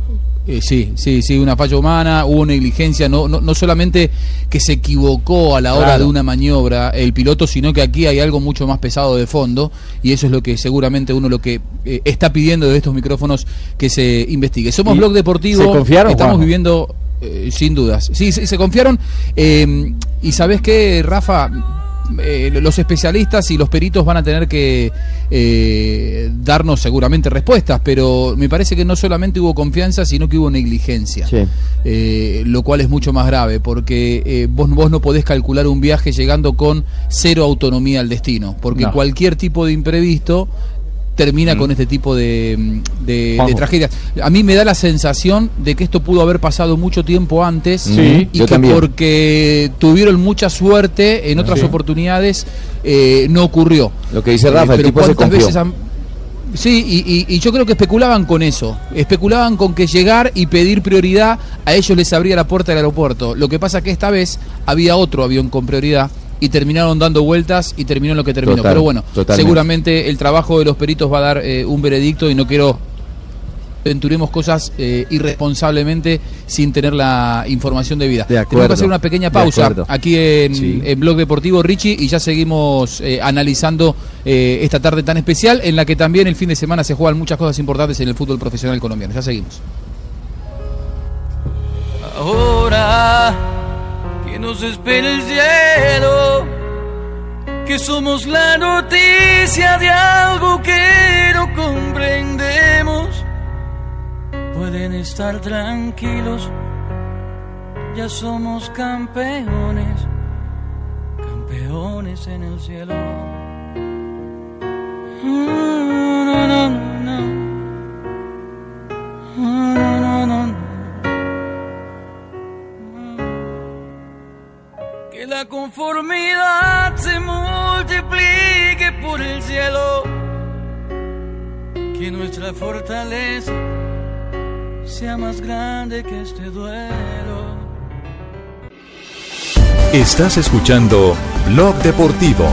eh, sí, sí, sí, una falla humana, hubo negligencia, no, no, no solamente que se equivocó a la hora Claro. de una maniobra el piloto, sino que aquí hay algo mucho más pesado de fondo y eso es lo que seguramente uno lo que eh, está pidiendo de estos micrófonos que se investigue. Somos Blog Deportivo, se confiaron, estamos viviendo eh, sin dudas. Sí, se, se confiaron eh, y sabes qué, Rafa, Eh, los especialistas y los peritos van a tener que eh, darnos seguramente respuestas, pero me parece que no solamente hubo confianza, sino que hubo negligencia. Sí. Eh, lo cual es mucho más grave, porque eh, vos, vos no podés calcular un viaje llegando con cero autonomía al destino, porque No. cualquier tipo de imprevisto termina con este tipo de, mm, de, de Juanjo. tragedias. A mí me da la sensación de que esto pudo haber pasado mucho tiempo antes Sí, y que también. porque tuvieron mucha suerte en otras Sí. oportunidades eh, no ocurrió. Lo que dice Rafa, el pero tipo se ¿cuántas confió. veces han- Sí, y, y- y yo creo que especulaban con eso. Especulaban con que llegar y pedir prioridad a ellos les abría la puerta del aeropuerto. Lo que pasa que esta vez había otro avión con prioridad y terminaron dando vueltas y terminó lo que terminó. Total, Pero bueno, totalmente. seguramente el trabajo de los peritos va a dar eh, un veredicto y no quiero aventuremos cosas eh, irresponsablemente sin tener la información debida. Tenemos acuerdo, que hacer una pequeña de pausa aquí en, Sí. en Blog Deportivo Richie y ya seguimos eh, analizando eh, esta tarde tan especial en la que también el fin de semana se juegan muchas cosas importantes en el fútbol profesional colombiano. Ya seguimos. Ahora que nos espera el cielo, que somos la noticia de algo que no comprendemos. Pueden estar tranquilos, ya somos campeones, campeones en el cielo. Mm, no, no, no. Mm, Que la conformidad se multiplique por el cielo. Que nuestra fortaleza sea más grande que este duelo. Estás escuchando Blog Deportivo.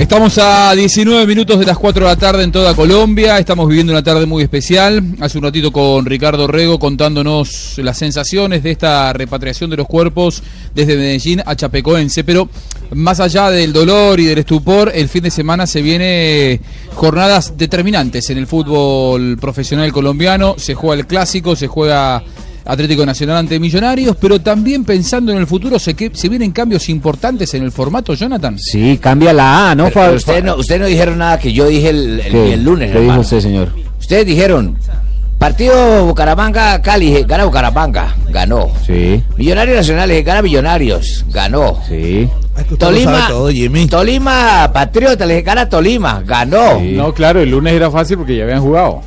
Estamos a 19 minutos de las 4 de la tarde en toda Colombia. Estamos viviendo una tarde muy especial. Hace un ratito con Ricardo Rego contándonos las sensaciones de esta repatriación de los cuerpos desde Medellín a Chapecoense. Pero más allá del dolor y del estupor, el fin de semana se viene jornadas determinantes en el fútbol profesional colombiano. Se juega el clásico, se juega Atlético Nacional ante Millonarios, pero también pensando en el futuro, se, que, se vienen cambios importantes en el formato, Jonathan. Sí, cambia la A, ¿no? Pero Fa- usted no, usted no dijeron nada que yo dije el, el- lunes, ¿Qué dijo usted, señor? Ustedes dijeron, partido Bucaramanga-Cali, gana Bucaramanga, ganó. Sí. Millonarios Nacional, dije, gana Millonarios, ganó. Sí. Tolima, todo, Tolima Patriota, le dije, gana Tolima, ganó. No, claro, el lunes era fácil porque ya habían jugado.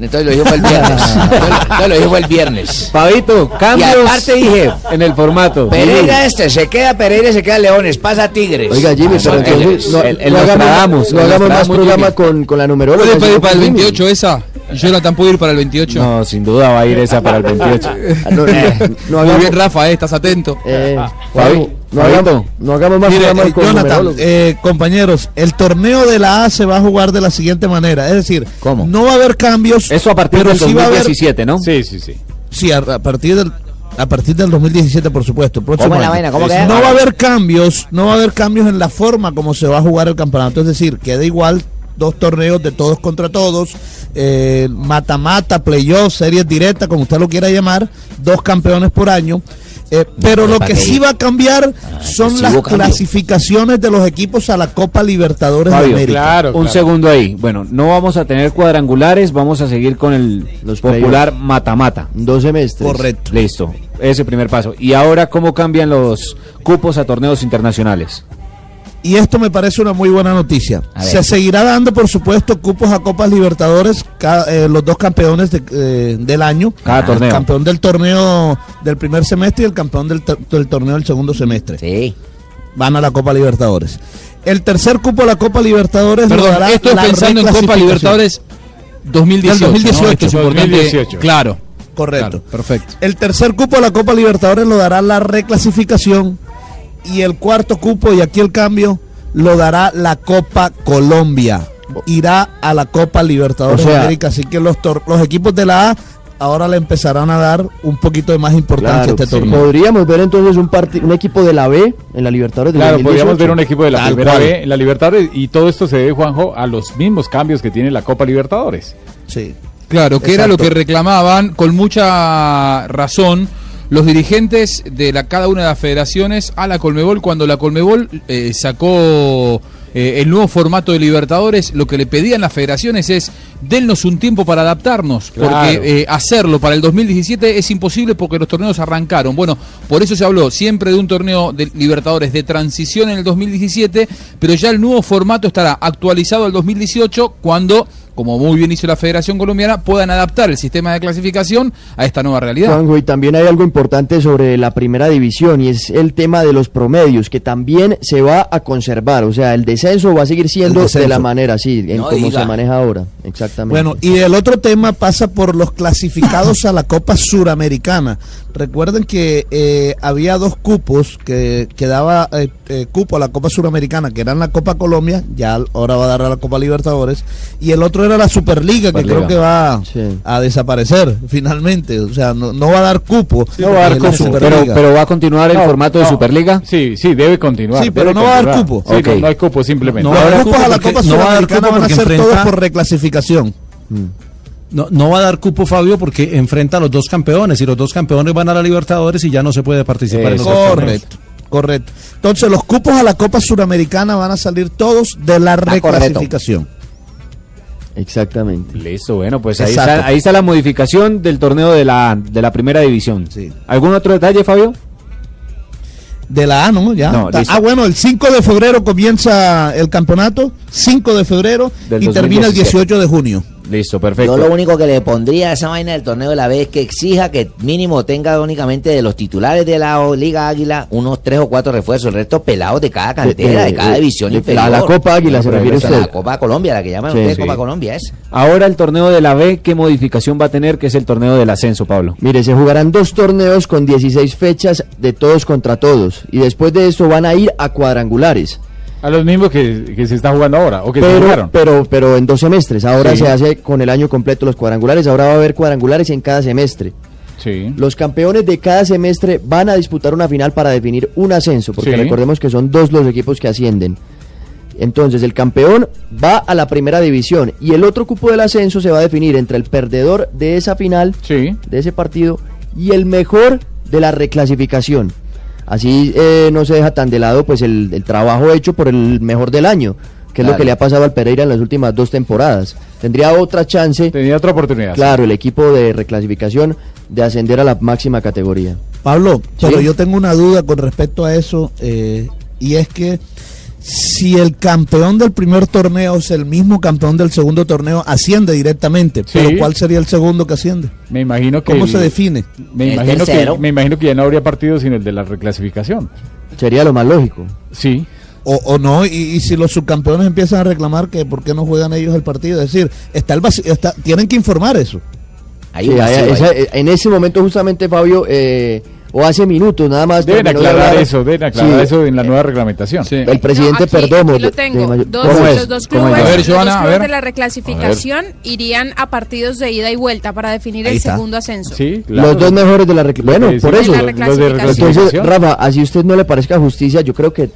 Entonces lo fue el viernes. Entonces lo fue el viernes. Pavito, cambios Y aparte dije, en el formato. Pereira este, se queda Pereira y se queda Leones, pasa Tigres. Oiga, Jimmy, Pasó pero entonces no, El- el no hagamos, no el hagamos más programa con, con la numeróloga. ¿Puede pedir para el con Jimmy. 28 esa? Jonathan, ¿puede ir para el 28? No, sin duda va a ir esa para el 28. No, no, no Muy bien, Rafa, eh, estás atento. Eh, Fabi, Fabi, no, hagamos, no hagamos más Mire, eh, con Jonathan, eh, compañeros, el torneo de la A se va a jugar de la siguiente manera, es decir, ¿Cómo? no va a haber cambios. Eso a partir del sí va a haber- 2017, ¿no? Sí, sí, sí. Sí, a, a partir del a partir del 2017, por supuesto. ¿Cómo la. No va a haber cambios, no va a haber cambios en la forma como se va a jugar el campeonato. Es decir, queda igual dos torneos de todos contra todos, eh, mata-mata, playoff, series directas, como usted lo quiera llamar, dos campeones por año. Eh, pero lo que sí va a cambiar son sí las clasificaciones de los equipos a la Copa Libertadores de América. Claro, Un claro. segundo ahí. Bueno, no vamos a tener cuadrangulares, vamos a seguir con el Los popular mata-mata. Dos semestres. Correcto. Listo, ese primer paso. ¿Y ahora cómo cambian los cupos a torneos internacionales? Y esto me parece una muy buena noticia. Se seguirá dando, por supuesto, cupos a Copas Libertadores, ca- eh, los dos campeones de, eh, del año. Cada El torneo. campeón del torneo del primer semestre y el campeón del, tor- del torneo del segundo semestre. Sí. Van a la Copa Libertadores. El tercer cupo a la Copa Libertadores lo Perdón, dará esto es la pensando en Copa. Libertadores 2018. Del 2018, ¿no? Esto es importante. 2018. Claro. Correcto. Claro, perfecto. El tercer cupo a la Copa Libertadores lo dará la reclasificación y el cuarto cupo, y aquí el cambio, lo dará la Copa Colombia. Irá a la Copa Libertadores O sea- de América, así que los, tor- los equipos de la A ahora le empezarán a dar un poquito de más importancia Claro, a este sí. torneo. Podríamos ver entonces un, un equipo de la B en la Libertadores Claro, 2018. podríamos ver un equipo de la Tal primera cual. B en la Libertadores y todo esto se debe, Juanjo, a los mismos cambios que tiene la Copa Libertadores. Sí. Claro, que era lo que reclamaban con mucha razón los dirigentes de la, cada una de las federaciones a la Colmebol cuando la Colmebol eh, sacó eh, el nuevo formato de Libertadores, lo que le pedían las federaciones es dennos un tiempo para adaptarnos, Claro. porque eh, hacerlo para el 2017 es imposible porque los torneos arrancaron. Bueno, por eso se habló siempre de un torneo de Libertadores de transición en el 2017, pero ya el nuevo formato estará actualizado al 2018 cuando como muy bien hizo la Federación Colombiana, puedan adaptar el sistema de clasificación a esta nueva realidad. Juanjo, y también hay algo importante sobre la primera división y es el tema de los promedios, que también se va a conservar. O sea, el descenso va a seguir siendo de la manera así, en No diga. se maneja ahora. Exactamente. Bueno, y el otro tema pasa por los clasificados a la Copa Suramericana. Recuerden que eh, había dos cupos que, que daba eh, eh, cupo a la Copa Suramericana, que eran la Copa Colombia, ya ahora va a dar a la Copa Libertadores, y el otro era la Superliga, que Superliga. creo que va a desaparecer finalmente. O sea, no, no va a dar cupo. No va a dar cupo, pero, pero va a continuar el No, formato de. Superliga. Sí, sí, debe continuar. Sí, pero debe no va a dar cupo. Sí, no, hay cupo simplemente. No, los cupos a la Copa Suramericana van a ser todos por reclasificación. No, no va a dar cupo Fabio porque enfrenta a los dos campeones y los dos campeones van a la Libertadores y ya no se puede participar en los. Correcto, correcto. Entonces los cupos a la Copa Suramericana van a salir todos de la reclasificación. Exactamente. Listo, bueno, pues ahí está, ahí está la modificación del torneo de la, de la primera división. ¿Algún otro detalle, Fabio? De la A, ¿no? Ya. No, ah, bueno, el 5 de febrero comienza el campeonato, 5 de febrero, Del y termina el 2017. 18 de junio. Listo, perfecto. Yo lo único que le pondría a esa vaina del torneo de la B es que exija que mínimo tenga únicamente de los titulares de la Liga Águila unos tres o cuatro refuerzos, el resto pelados de cada cantera, De- de, cada de- división de- inferior. la- la Copa Águila se refiere usted. La Copa Colombia, la que llaman Sí, ustedes sí. Copa Colombia es. Ahora el torneo de la B, ¿qué modificación va a tener? Que es el torneo del ascenso, Pablo. Mire, se jugarán dos torneos con 16 fechas de todos contra todos. Y después de eso van a ir a cuadrangulares. A los mismos que, que se está jugando ahora, o que se Pero, jugaron. pero, pero en dos semestres. Ahora Sí. se hace con el año completo los cuadrangulares. Ahora va a haber cuadrangulares en cada semestre. Sí. Los campeones de cada semestre van a disputar una final para definir un ascenso, porque Sí. recordemos que son dos los equipos que ascienden. Entonces, el campeón va a la primera división y el otro cupo del ascenso se va a definir entre el perdedor de esa final, de ese partido, y el mejor de la reclasificación. Así eh, no se deja tan de lado pues el, el trabajo hecho por el mejor del año, que es lo que le ha pasado al Pereira en las últimas dos temporadas. Tendría otra chance. Tenía otra oportunidad. Claro, el equipo de reclasificación de ascender a la máxima categoría. Pablo, pero yo tengo una duda con respecto a eso, eh, y es que si el campeón del primer torneo es el mismo campeón del segundo torneo, asciende directamente. Sí. Pero ¿cuál sería el segundo que asciende? Me imagino que ¿Cómo el- se define? Me imagino, que, me imagino que ya no habría partido sin el de la reclasificación. Sería lo más lógico. Sí. O, o no, y, y si los subcampeones empiezan a reclamar que por qué no juegan ellos el partido, es decir, está el vacío- está, tienen que informar eso. Sí, hay- esa- eh, en ese momento justamente Fabio, eh, o hace minutos nada más. Deben de aclarar hablar- eso, deben aclarar Sí, eso en la nueva reglamentación. El presidente aquí- Perdomo. lo de- tengo. de Dos, ¿Cómo es? los dos ¿Cómo clubes, es? A ver, los dos Joana, a clubes ver. de la reclasificación irían a partidos de ida y vuelta para definir Ahí el está. segundo ascenso. Sí, Los dos mejores de la reclasificación. Bueno, por eso. De de Entonces. Rafa, así a usted no le parezca justicia, yo creo que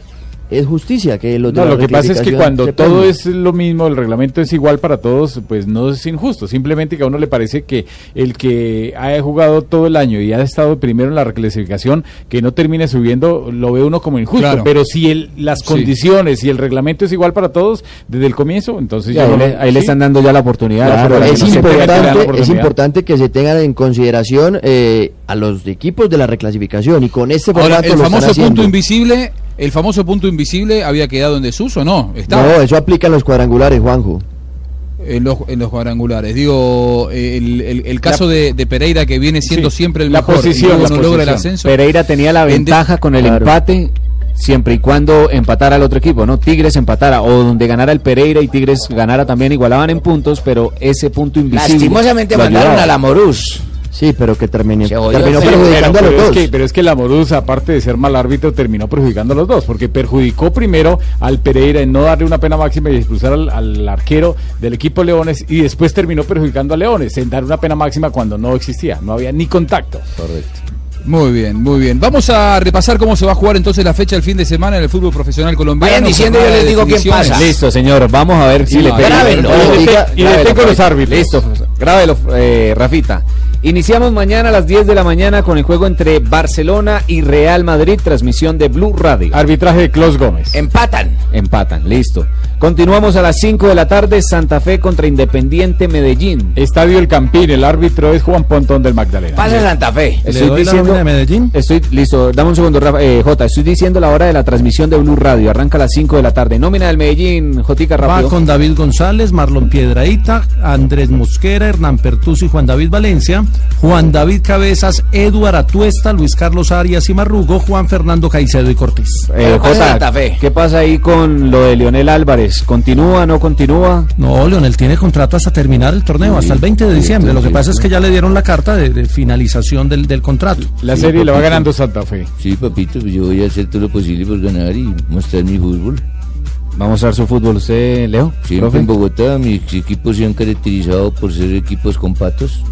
es justicia que los de No, la lo que pasa es que cuando todo es lo mismo, el reglamento es igual para todos, pues no es injusto. Simplemente que a uno le parece que el que haya jugado todo el año y ha estado primero en la reclasificación, que no termine subiendo, lo ve uno como injusto. Claro. Pero si el, las Sí. condiciones y el reglamento es igual para todos desde el comienzo, entonces Ya, yo ahí, no- le, ahí le están dando ya la oportunidad. Claro, es no importante, es importante que se tengan en consideración eh, a los equipos de la reclasificación y con este formato lo están haciendo. haciendo. punto invisible, el famoso punto invisible había quedado en desuso, ¿no? No, eso aplica en los cuadrangulares, Juanjo. En los, en los cuadrangulares. Digo, el, el- el caso de, de Pereira que viene siendo Sí, siempre el la mejor posición, y luego la no logra el posición. ascenso. Pereira tenía la de- ventaja con el Claro. empate siempre y cuando empatara al otro equipo, ¿no? Tigres empatara o donde ganara el Pereira y Tigres ganara también igualaban en puntos, pero ese punto invisible Lastimosamente mandaron ayudaba. a la Morús. Sí, pero que termine, terminó perjudicando pero, a los es dos. que, pero es que la Moruz, aparte de ser mal árbitro, terminó perjudicando a los dos, porque perjudicó primero al Pereira en no darle una pena máxima y expulsar al, al arquero del equipo Leones, y después terminó perjudicando a Leones en dar una pena máxima cuando no existía, no había ni contacto. Correcto. Muy bien, muy bien. Vamos a repasar cómo se va a jugar entonces la fecha del fin de semana en el fútbol profesional colombiano. Vayan diciendo, yo les digo quién pasa. Listo, señor, vamos a ver si le pega. grábenlo. Y diga- detengo grábelo, los pues. árbitros. Listo, grábelo, eh, Rafita. Iniciamos mañana a las 10 de la mañana con el juego entre Barcelona y Real Madrid, transmisión de Blue Radio. Arbitraje de Clos Gómez. Empatan. Empatan, listo. Continuamos a las 5 de la tarde, Santa Fe contra Independiente Medellín. Estadio El Campín, el árbitro es Juan Pontón del Magdalena. Pasa Santa Fe. Estoy diciendo, Medellín? Estoy listo, dame un segundo, Rafa, eh, Jota. Estoy diciendo la hora de la transmisión de Blue Radio. Arranca a las 5 de la tarde. Nómina del Medellín, Jotica Va rápido. con David González, Marlon Piedraíta, Andrés Mosquera, Hernán Pertuso y Juan David Valencia, Juan David Cabezas, Eduard Atuesta, Luis Carlos Arias y Marrugo, Juan Fernando Caicedo y Cortés. Eh. ¿qué pasa ahí con lo de Leonel Álvarez? ¿Continúa, no continúa? No, Leonel tiene contrato hasta terminar el torneo, hasta el 20 de diciembre. Lo que pasa es que ya le dieron la carta de, de finalización del, del contrato. La serie la va ganando Santa Fe. Sí, papito, pues yo voy a hacer todo lo posible por ganar y mostrar mi fútbol. Vamos a ver su fútbol, ¿usted, Leo? Siempre profe? en Bogotá mis equipos se han caracterizado por ser equipos compactos.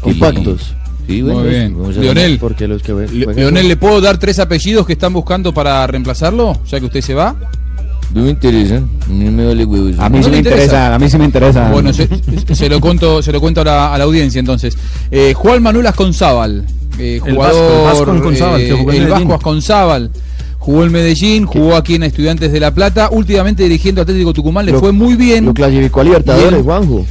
Compactos. Sí, bueno, Muy bien. vamos a Leonel, Porque los que Leonel, ¿le puedo dar tres apellidos que están buscando para reemplazarlo? Ya que usted se va. No me interesan, no me vale huevos. A mí ¿No sí me interesa, interesa? a mí sí me interesa. Bueno, se, se lo cuento, se lo cuento a la, a la audiencia entonces. Eh, Juan Manuel Asconzábal, eh, El jugador, Vasco, el Vasco Asconzábal, que jugó en el Medellín. Vasco Asconzábal. Jugó en Medellín, jugó aquí en Estudiantes de La Plata, últimamente dirigiendo a Atlético Tucumán, le Lo- fue muy bien. Lo clasificó a Libertadores. Juanjo.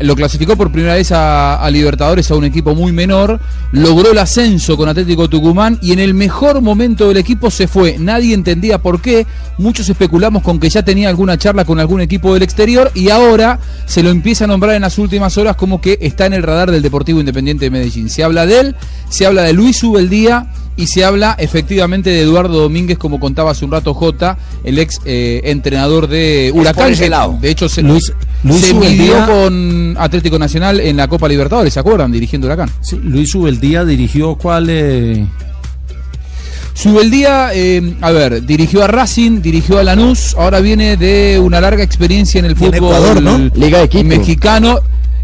Lo clasificó por primera vez a, a Libertadores a un equipo muy menor, logró el ascenso con Atlético Tucumán y en el mejor momento del equipo se fue. Nadie entendía por qué, muchos especulamos con que ya tenía alguna charla con algún equipo del exterior y ahora se lo empieza a nombrar en las últimas horas como que está en el radar del Deportivo Independiente de Medellín. Se habla de él, se habla de Luis Ubeldía y se habla efectivamente de Eduardo Domínguez, como contaba hace un rato J, el ex eh, entrenador de Huracán. De hecho, se, Luis- Luis se midió con Atlético Nacional en la Copa Libertadores, ¿se acuerdan? Dirigiendo Huracán. Sí, Luis Ubeldía dirigió cuál... eh, Subeldía, eh, a ver, dirigió a Racing, dirigió a Lanús, ahora viene de una larga experiencia en el en fútbol Ecuador, ¿no? Liga de mexicano.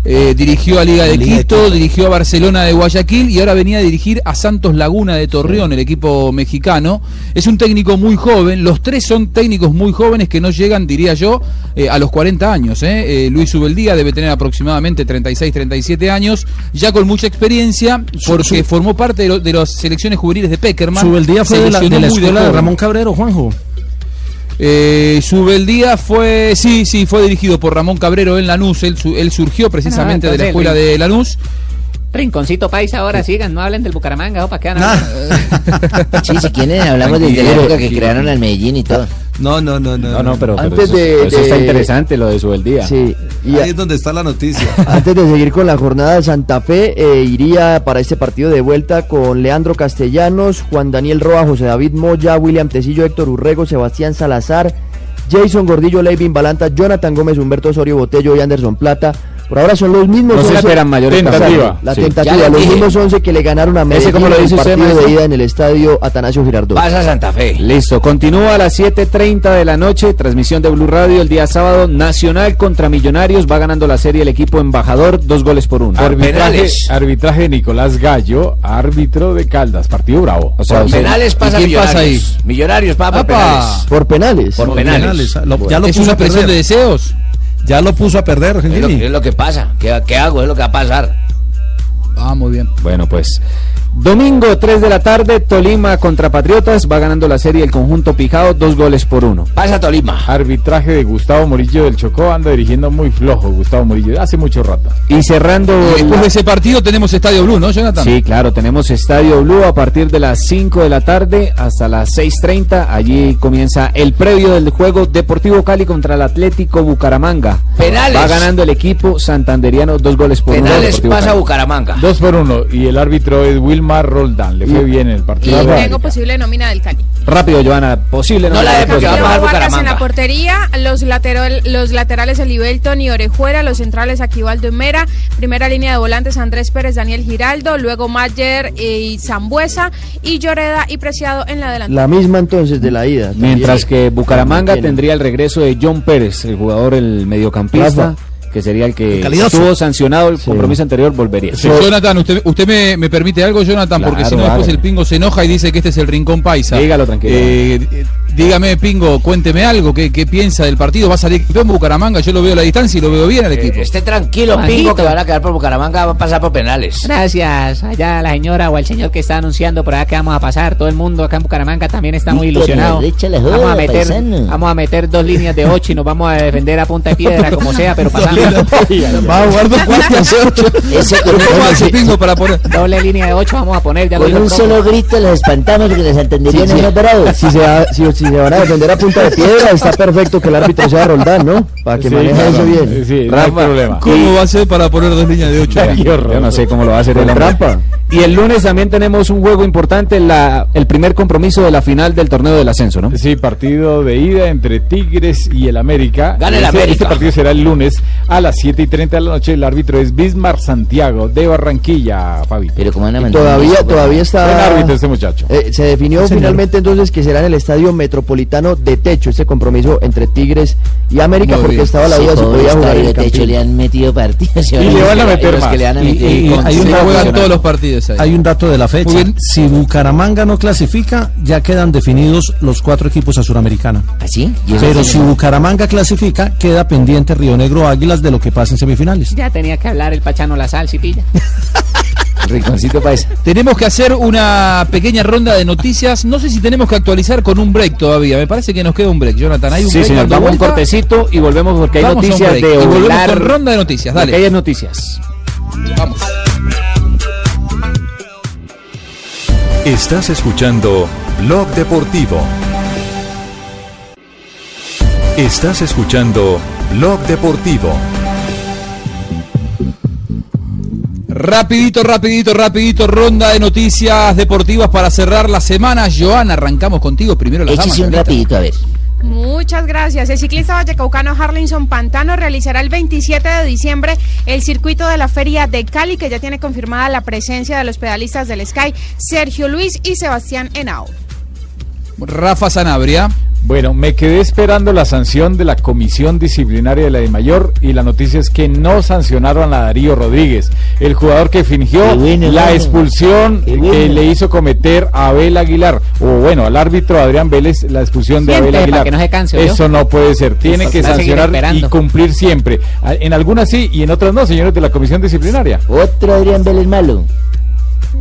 Eh, dirigió a Liga de Liga Quito, dirigió a Barcelona de Guayaquil y ahora venía a dirigir a Santos Laguna de Torreón, el equipo mexicano. Es un técnico muy joven, los tres son técnicos muy jóvenes que no llegan, diría yo, eh, a los 40 años. ¿eh? Eh, Luis Ubeldía debe tener aproximadamente 36, 37 años, ya con mucha experiencia, porque formó parte de, lo- de las selecciones juveniles de Peckerman. Subeldía fue de la, de la escuela de. Ramón Cabrero, Juanjo. Eh, Subeldía fue, sí, sí, fue dirigido por Ramón Cabrero en Lanús. Él, su- él surgió precisamente Ah, de la escuela de Lanús. Rinconcito Paisa, ahora sigan, no hablen del Bucaramanga, ¿o ¿para qué van a hablar? Sí, si quieren hablamos desde la época que crearon al Medellín y todo. No, no, no, no. No, no, pero, pero Antes eso, de- eso está interesante lo de su día. Sí. Y Ahí es donde está la noticia. Antes de seguir con la jornada de Santa Fe, eh, iría para este partido de vuelta con Leandro Castellanos, Juan Daniel Roa, José David Moya, William Tecillo, Héctor Urrego, Sebastián Salazar, Jason Gordillo, Levin Balanta, Jonathan Gómez, Humberto Osorio Botello y Anderson Plata. Por ahora son los mismos No sé once- si eran mayores Tentativa, La sí. tentativa, Ya los dije. mismos 11 que le ganaron a Medellín lo en el usted, partido de ida en el estadio Atanasio Girardot. Pasa Santa Fe. Listo, continúa a las 7.30 de la noche, transmisión de Blue Radio el día sábado, Nacional contra Millonarios, va ganando la serie el equipo embajador, dos goles por uno. Arbitraje, penales. arbitraje Nicolás Gallo, árbitro de Caldas, partido bravo. O sea, Por penales pasa quién pasa Millonarios. Millonarios pasa por penales. Por penales. Por penales. Lo- ya lo ¿Es puso una perder. de deseos? Ya lo puso a perder, Es lo, es lo que pasa. ¿Qué, qué hago? Es lo que va a pasar. Ah, muy bien. Bueno, pues domingo 3 de la tarde, Tolima contra Patriotas, va ganando la serie el conjunto Pijao, dos goles por uno. Pasa Tolima. Arbitraje de Gustavo Murillo del Chocó, anda dirigiendo muy flojo Gustavo Murillo, hace mucho rato. Y cerrando... Después la- de ese partido tenemos Estadio Blue, ¿no, Jonathan? Sí, claro, tenemos Estadio Blue a partir de las 5 de la tarde hasta las 6.30. Allí comienza el previo del juego Deportivo Cali contra el Atlético Bucaramanga. Penales. Va ganando el equipo santanderiano dos goles por uno. Penales pasa Cali. Bucaramanga. Dos por uno, y el árbitro es Wilmar Roldán, le fue bien en el Y partido. tengo posible nómina del Cali. Rápido, Joana, posible. No la de porque va a Camilo pasar Vargas en Bucaramanga. la portería, los, lateral, los laterales Elibelton y Orejuela, los centrales Aquivaldo y Mera, primera línea de volantes Andrés Pérez, Daniel Giraldo, luego Mayer y Zambuesa y Lloreda y Preciado en la delantera. La misma entonces de la ida. también. Mientras que Bucaramanga tendría el regreso de John Pérez, el jugador, el mediocampista, que sería el que estuvo sancionado el compromiso anterior, volvería. Sí, Jonathan, ¿usted, usted me, me permite algo, Jonathan? porque si no, después hágale. el pingo se enoja y dice que este es el rincón paisa. Dígalo tranquilo. Eh, eh, Dígame, Pingo, cuénteme algo. ¿Qué, qué piensa del partido? ¿Va a salir campeón Bucaramanga? Yo lo veo a la distancia y lo veo bien al equipo. Esté tranquilo, Majito. Pingo, que van a quedar por Bucaramanga, va a pasar por penales. Gracias. Allá la señora o el señor que está anunciando por allá que vamos a pasar. Todo el mundo acá en Bucaramanga también está muy Víctor, ilusionado. joda, Vamos a meter, paisano. vamos a meter dos líneas de ocho y nos vamos a defender a punta de piedra, como sea, pero pasando. Va a jugar dos cuartos ocho. Ese con ¿Cómo un- hace Pingo para poner? Doble línea de ocho vamos a poner. Ya Con un solo grito los espantamos porque les entenderían Sí, en sí. los bravos. Si se, va- si, si se van a defender a punta de piedra, está perfecto que el árbitro sea Roldán, ¿no? Para que Sí, maneje claro. eso bien. Sí, no hay problema. ¿Cómo va a ser para poner dos líneas de ocho? Yo no sé cómo lo va a hacer el trampa. Y el lunes también tenemos un juego importante, la, el primer compromiso de la final del torneo del ascenso, ¿no? Sí, partido de ida entre Tigres y el América. Gana el Este- América. Este partido será el lunes a las 7 y 30 de la noche. El árbitro es Bismar Santiago de Barranquilla, Fabi. Pero como van a todavía, eso, todavía Buen está... árbitro este muchacho. Eh, se definió finalmente entonces que será en el Estadio Metropolitano de Techo este compromiso entre Tigres y América Muy porque bien. estaba la Sí, duda si pobre podía jugar en el de techo le han metido partidos. Y le van a meter más. que le van a Y- meter y- con- hay un Se dato- juegan todos los partidos ahí. Hay un dato de la fecha. Bien. Si Bucaramanga no clasifica, ya quedan definidos los cuatro equipos a Suramericana. ¿Así? ¿Y eso Pero si Bucaramanga clasifica, queda pendiente Río Negro Águilas de lo que pasa en semifinales. Ya tenía que hablar el Pachano La Sal, si pilla. Rinconcito Paisa. Tenemos que hacer una pequeña ronda de noticias. No sé si tenemos que actualizar con un break todavía. Me parece que nos queda un break, Jonathan. ¿Hay un Sí, break señor, vamos a un cortecito y volvemos porque hay Vamos a un noticias break de y volvemos con ronda de noticias. Dale. Porque hay noticias. Vamos. Estás escuchando Blog Deportivo. Estás escuchando Blog Deportivo. Rapidito, rapidito, rapidito, ronda de noticias deportivas para cerrar la semana. Joan, arrancamos contigo primero las damas. Échese un rapidito, a ver. Muchas gracias. El ciclista vallecaucano Harlinson Pantano realizará el 27 de diciembre el circuito de la Feria de Cali, que ya tiene confirmada la presencia de los pedalistas del Sky, Sergio Luis y Sebastián Henao. Rafa Sanabria. Bueno, me quedé esperando la sanción de la Comisión Disciplinaria de la DIMAYOR y la noticia es que no sancionaron a Darío Rodríguez, el jugador que fingió bueno, la expulsión que le hizo cometer a Abel Aguilar, o bueno, al árbitro Adrián Vélez, la expulsión de Abel para Aguilar. que no se canse, ¿oyó? Eso no puede ser, tiene Eso que sancionar y cumplir siempre. En algunas sí y en otras no, señores de la Comisión Disciplinaria. Otro Adrián Vélez malo.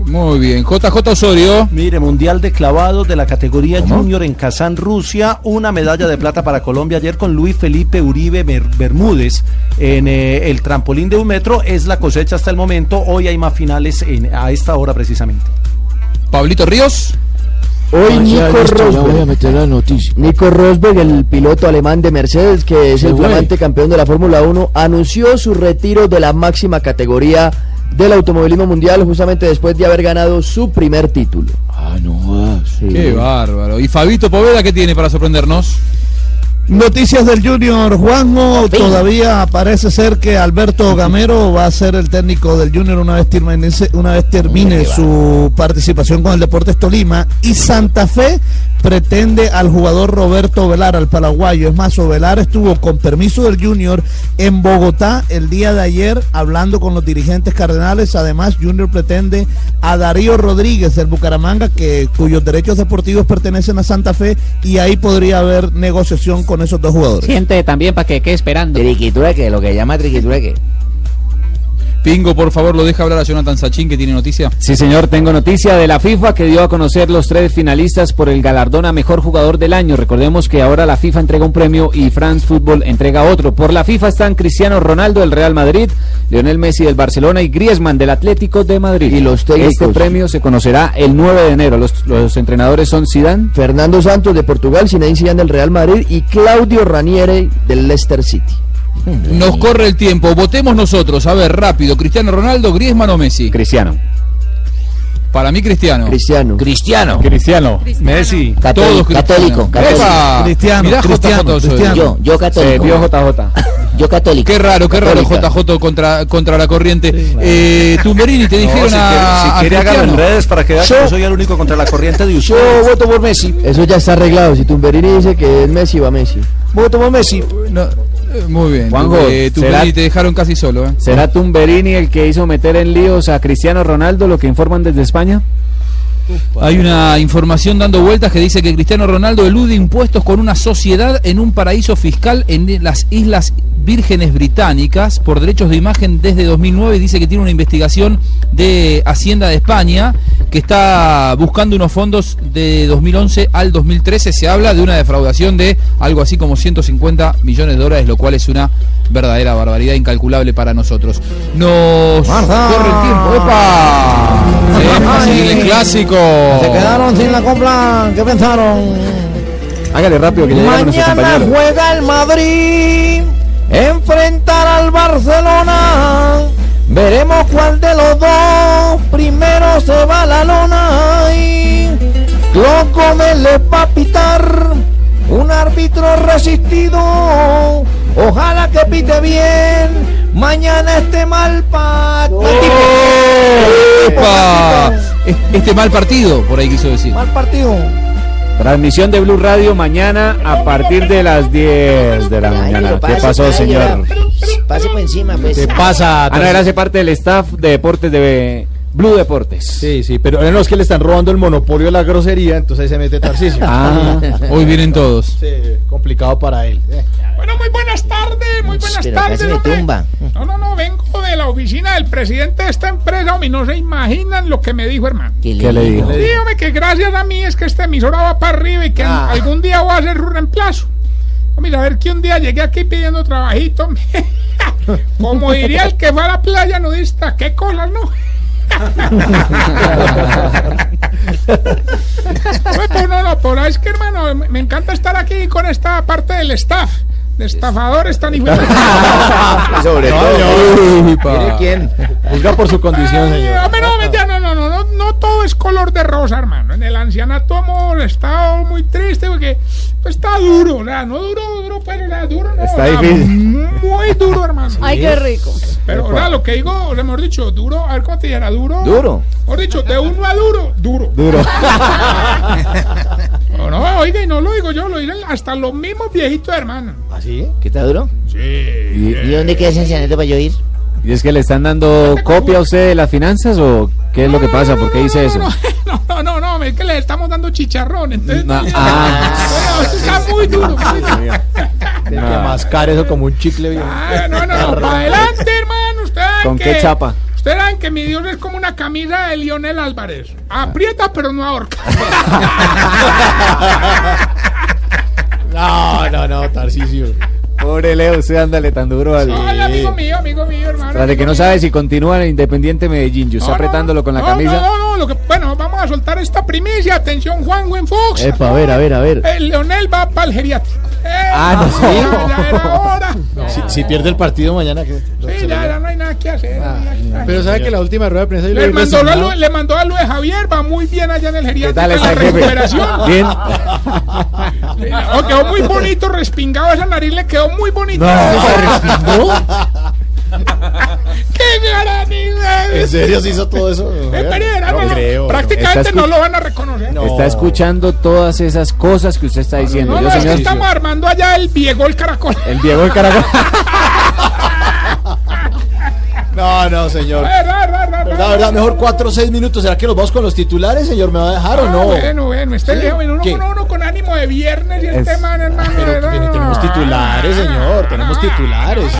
Muy bien. JJ Osorio. Mire, Mundial de Clavados de la categoría Junior en Kazán, Rusia. Una medalla de plata para Colombia ayer con Luis Felipe Uribe Ber- Bermúdez en eh, el trampolín de un metro. Es la cosecha hasta el momento. Hoy hay más finales en- a esta hora precisamente. Pablito Ríos. Hoy Ah, Nico listo, ya voy a Rosberg. meter la noticia. Nico Rosberg, el piloto alemán de Mercedes, que es el flamante campeón de la Fórmula 1, anunció su retiro de la máxima categoría del automovilismo mundial justamente después de haber ganado su primer título. Ah, no. Qué bárbaro. ¿Y Fabito Poveda qué tiene para sorprendernos? Noticias del Junior Juanjo, todavía parece ser que Alberto Gamero va a ser el técnico del Junior una vez termine, una vez termine su participación con el Deportes Tolima y Santa Fe pretende al jugador Roberto Velar, al paraguayo. Es más, Velar estuvo con permiso del Junior en Bogotá el día de ayer hablando con los dirigentes cardenales. Además, Junior pretende a Darío Rodríguez del Bucaramanga, que, cuyos derechos deportivos pertenecen a Santa Fe, y ahí podría haber negociación con esos dos jugadores. Siente también para que quede esperando. Triquitrueque, lo que llama triquitrueque. Pingo, por favor, lo deja hablar a Jonathan Sachin, que tiene noticia. Sí, señor, tengo noticia de la FIFA que dio a conocer los tres finalistas por el galardón a mejor jugador del año. Recordemos que ahora la FIFA entrega un premio y France Football entrega otro. Por la FIFA están Cristiano Ronaldo del Real Madrid, Lionel Messi del Barcelona y Griezmann del Atlético de Madrid. Y los técnicos. Este premio se conocerá el 9 de enero. Los, los entrenadores son Zidane, Fernando Santos de Portugal, Zinedine Zidane del Real Madrid y Claudio Ranieri del Leicester City. Nos corre el tiempo. Votemos nosotros. A ver, rápido. ¿Cristiano Ronaldo, Griezmann o Messi? Cristiano. Para mí, Cristiano. Cristiano. Cristiano. Cristiano. Messi. Todos Católico. Cristiano. Católico. Cristiano, Mirá, Cristiano, JJ Osorio. Cristiano. Yo, yo Se católico. vio JJ. Yo católico. Qué raro, qué raro Católica. JJ contra, contra la corriente. eh, Tumberini, te dijeron si a, quiere, si quiere hágalo en redes para que vea que Yo- soy el único contra la corriente de Yo voto por Messi. Eso ya está arreglado. Si Tumberini dice que es Messi, va Messi. Voto por Messi. No, muy bien. Juanjo, eh, Tumberini ¿será- te dejaron casi solo. ¿eh? ¿Será Tumberini el que hizo meter en líos a Cristiano Ronaldo, lo que informan desde España? Hay una información dando vueltas que dice que Cristiano Ronaldo elude impuestos con una sociedad en un paraíso fiscal en las Islas Vírgenes Británicas por derechos de imagen desde 2009 y dice que tiene una investigación de Hacienda de España que está buscando unos fondos de 2011 al 2013. Se habla de una defraudación de algo así como 150 millones de dólares, lo cual es una verdadera barbaridad incalculable para nosotros. Nos corre el tiempo, ¡epa! El clásico. Se quedaron sin la copla. ¿Qué pensaron? Hágale rápido que ya llegaron nuestros Mañana compañeros. juega el Madrid. Enfrentar al Barcelona. Veremos cuál de los dos primero se va la lona. Y Clos Gómez le va a pitar. Un árbitro resistido. Ojalá que pite bien. Mañana esté mal pa. ¡Epa! Es- Este mal partido, por ahí quiso decir. Mal partido. Transmisión de Blue Radio mañana a partir de las 10 de la mañana. ¿Qué pasó, señor? Pase por encima, pues. ¿Qué pasa? Ana Gracia, parte del staff de deportes de Blue Deportes. Sí, sí, pero no es que le están robando el monopolio de la grosería, entonces ahí se mete Tarcisio. Ah, hoy vienen todos. Sí, complicado para él. Eh. Bueno, muy buenas tardes, muy buenas Pero tardes. casi me hombre. tumba. No, no, no, vengo de la oficina del presidente de esta empresa, hombre, y no se imaginan lo que me dijo, hermano. ¿Qué ¿Qué le dijo? Dígame que gracias a mí es que esta emisora va para arriba y que Ah. algún día voy a hacer su reemplazo. Hombre, a ver que un día llegué aquí pidiendo trabajito, hombre. Como diría el que va a la playa nudista, qué cosas, ¿no? Pues, pues, no, no, por ahí es que hermano, me encanta estar aquí con esta parte del staff, de estafadores tan de- Sobre todo. señor. Uy, pa. ¿Mire quién? Juzga por su condición, Ay, señor. hombre, no, no, no, no, no, no todo es color de rosa, hermano. En el ancianato hemos estado muy triste porque está duro, o sea, no duro, duro, pero o sea, duro, no, Está o sea, difícil. Muy duro, hermano. Ay, qué rico. Pero, o sea, lo que digo, o sea, hemos dicho, duro, a ver cómo te dijera, duro. Duro. Hemos dicho, de uno a duro, duro. Duro. No, no, oiga, y no lo digo yo, lo dicen hasta los mismos viejitos, hermano. ¿Así? ¿Qué está duro? Sí. ¿Y dónde queda ese ancianato para yo ir? ¿Y es que le están dando copia a usted de las finanzas o qué es lo que pasa? ¿Por qué dice eso? No, no, no, no, es que le estamos dando chicharrón, entonces. No, ah. Está muy duro. muy duro. Tiene que mascar eso como un chicle bien. Ah, no, no, no, para adelante, hermano. Saben ¿Con que, qué chapa? Ustedes saben que mi Dios es como una camisa de Lionel Álvarez. Aprieta, pero no ahorca. No, no, no, Tarcisio. Pobre Leo, usted ándale tan duro al... Ay, amigo mío, amigo mío, hermano. Tras de que no amigo sabe mío. si continúa en el Independiente Medellín, yo está No, no, apretándolo con la no, camisa. No, no, no, lo que, bueno, vamos a soltar esta primicia. Atención, Juan Gwen Fox. Epa, a ver, a ver, a ver. El Leonel va para el geriátrico. Eh, Ah, no, hora. Si, si pierde el partido mañana, ¿qué? Sí, ya, ya no hay nada que hacer. Pero sabe que la última rueda de prensa yo Le mandó, a. Lu- le mandó a Luis Javier, va muy bien allá en el geriátrico. está la recuperación. Bien. Oh, quedó muy bonito, respingado esa nariz, le quedó muy bonito. ¡Qué gran idea! ¿En serio se hizo todo eso? Eh, No no, no, creo. Prácticamente no lo van a reconocer. Está escuchando todas esas cosas que usted está diciendo. No, Yo, no, es que señor, estamos armando allá el Diego el Caracol. el Diego el Caracol. No, no, señor. Verdad, verdad, verdad, La verdad, mejor cuatro o seis minutos. ¿Será que nos vamos con los titulares, señor? ¿Me va a dejar o Ah, no? Bueno, bueno, este Sí. viejo, uno, uno, uno con ánimo de viernes y Es- este man, hermano. Pero no tenemos titulares, señor. Tenemos titulares.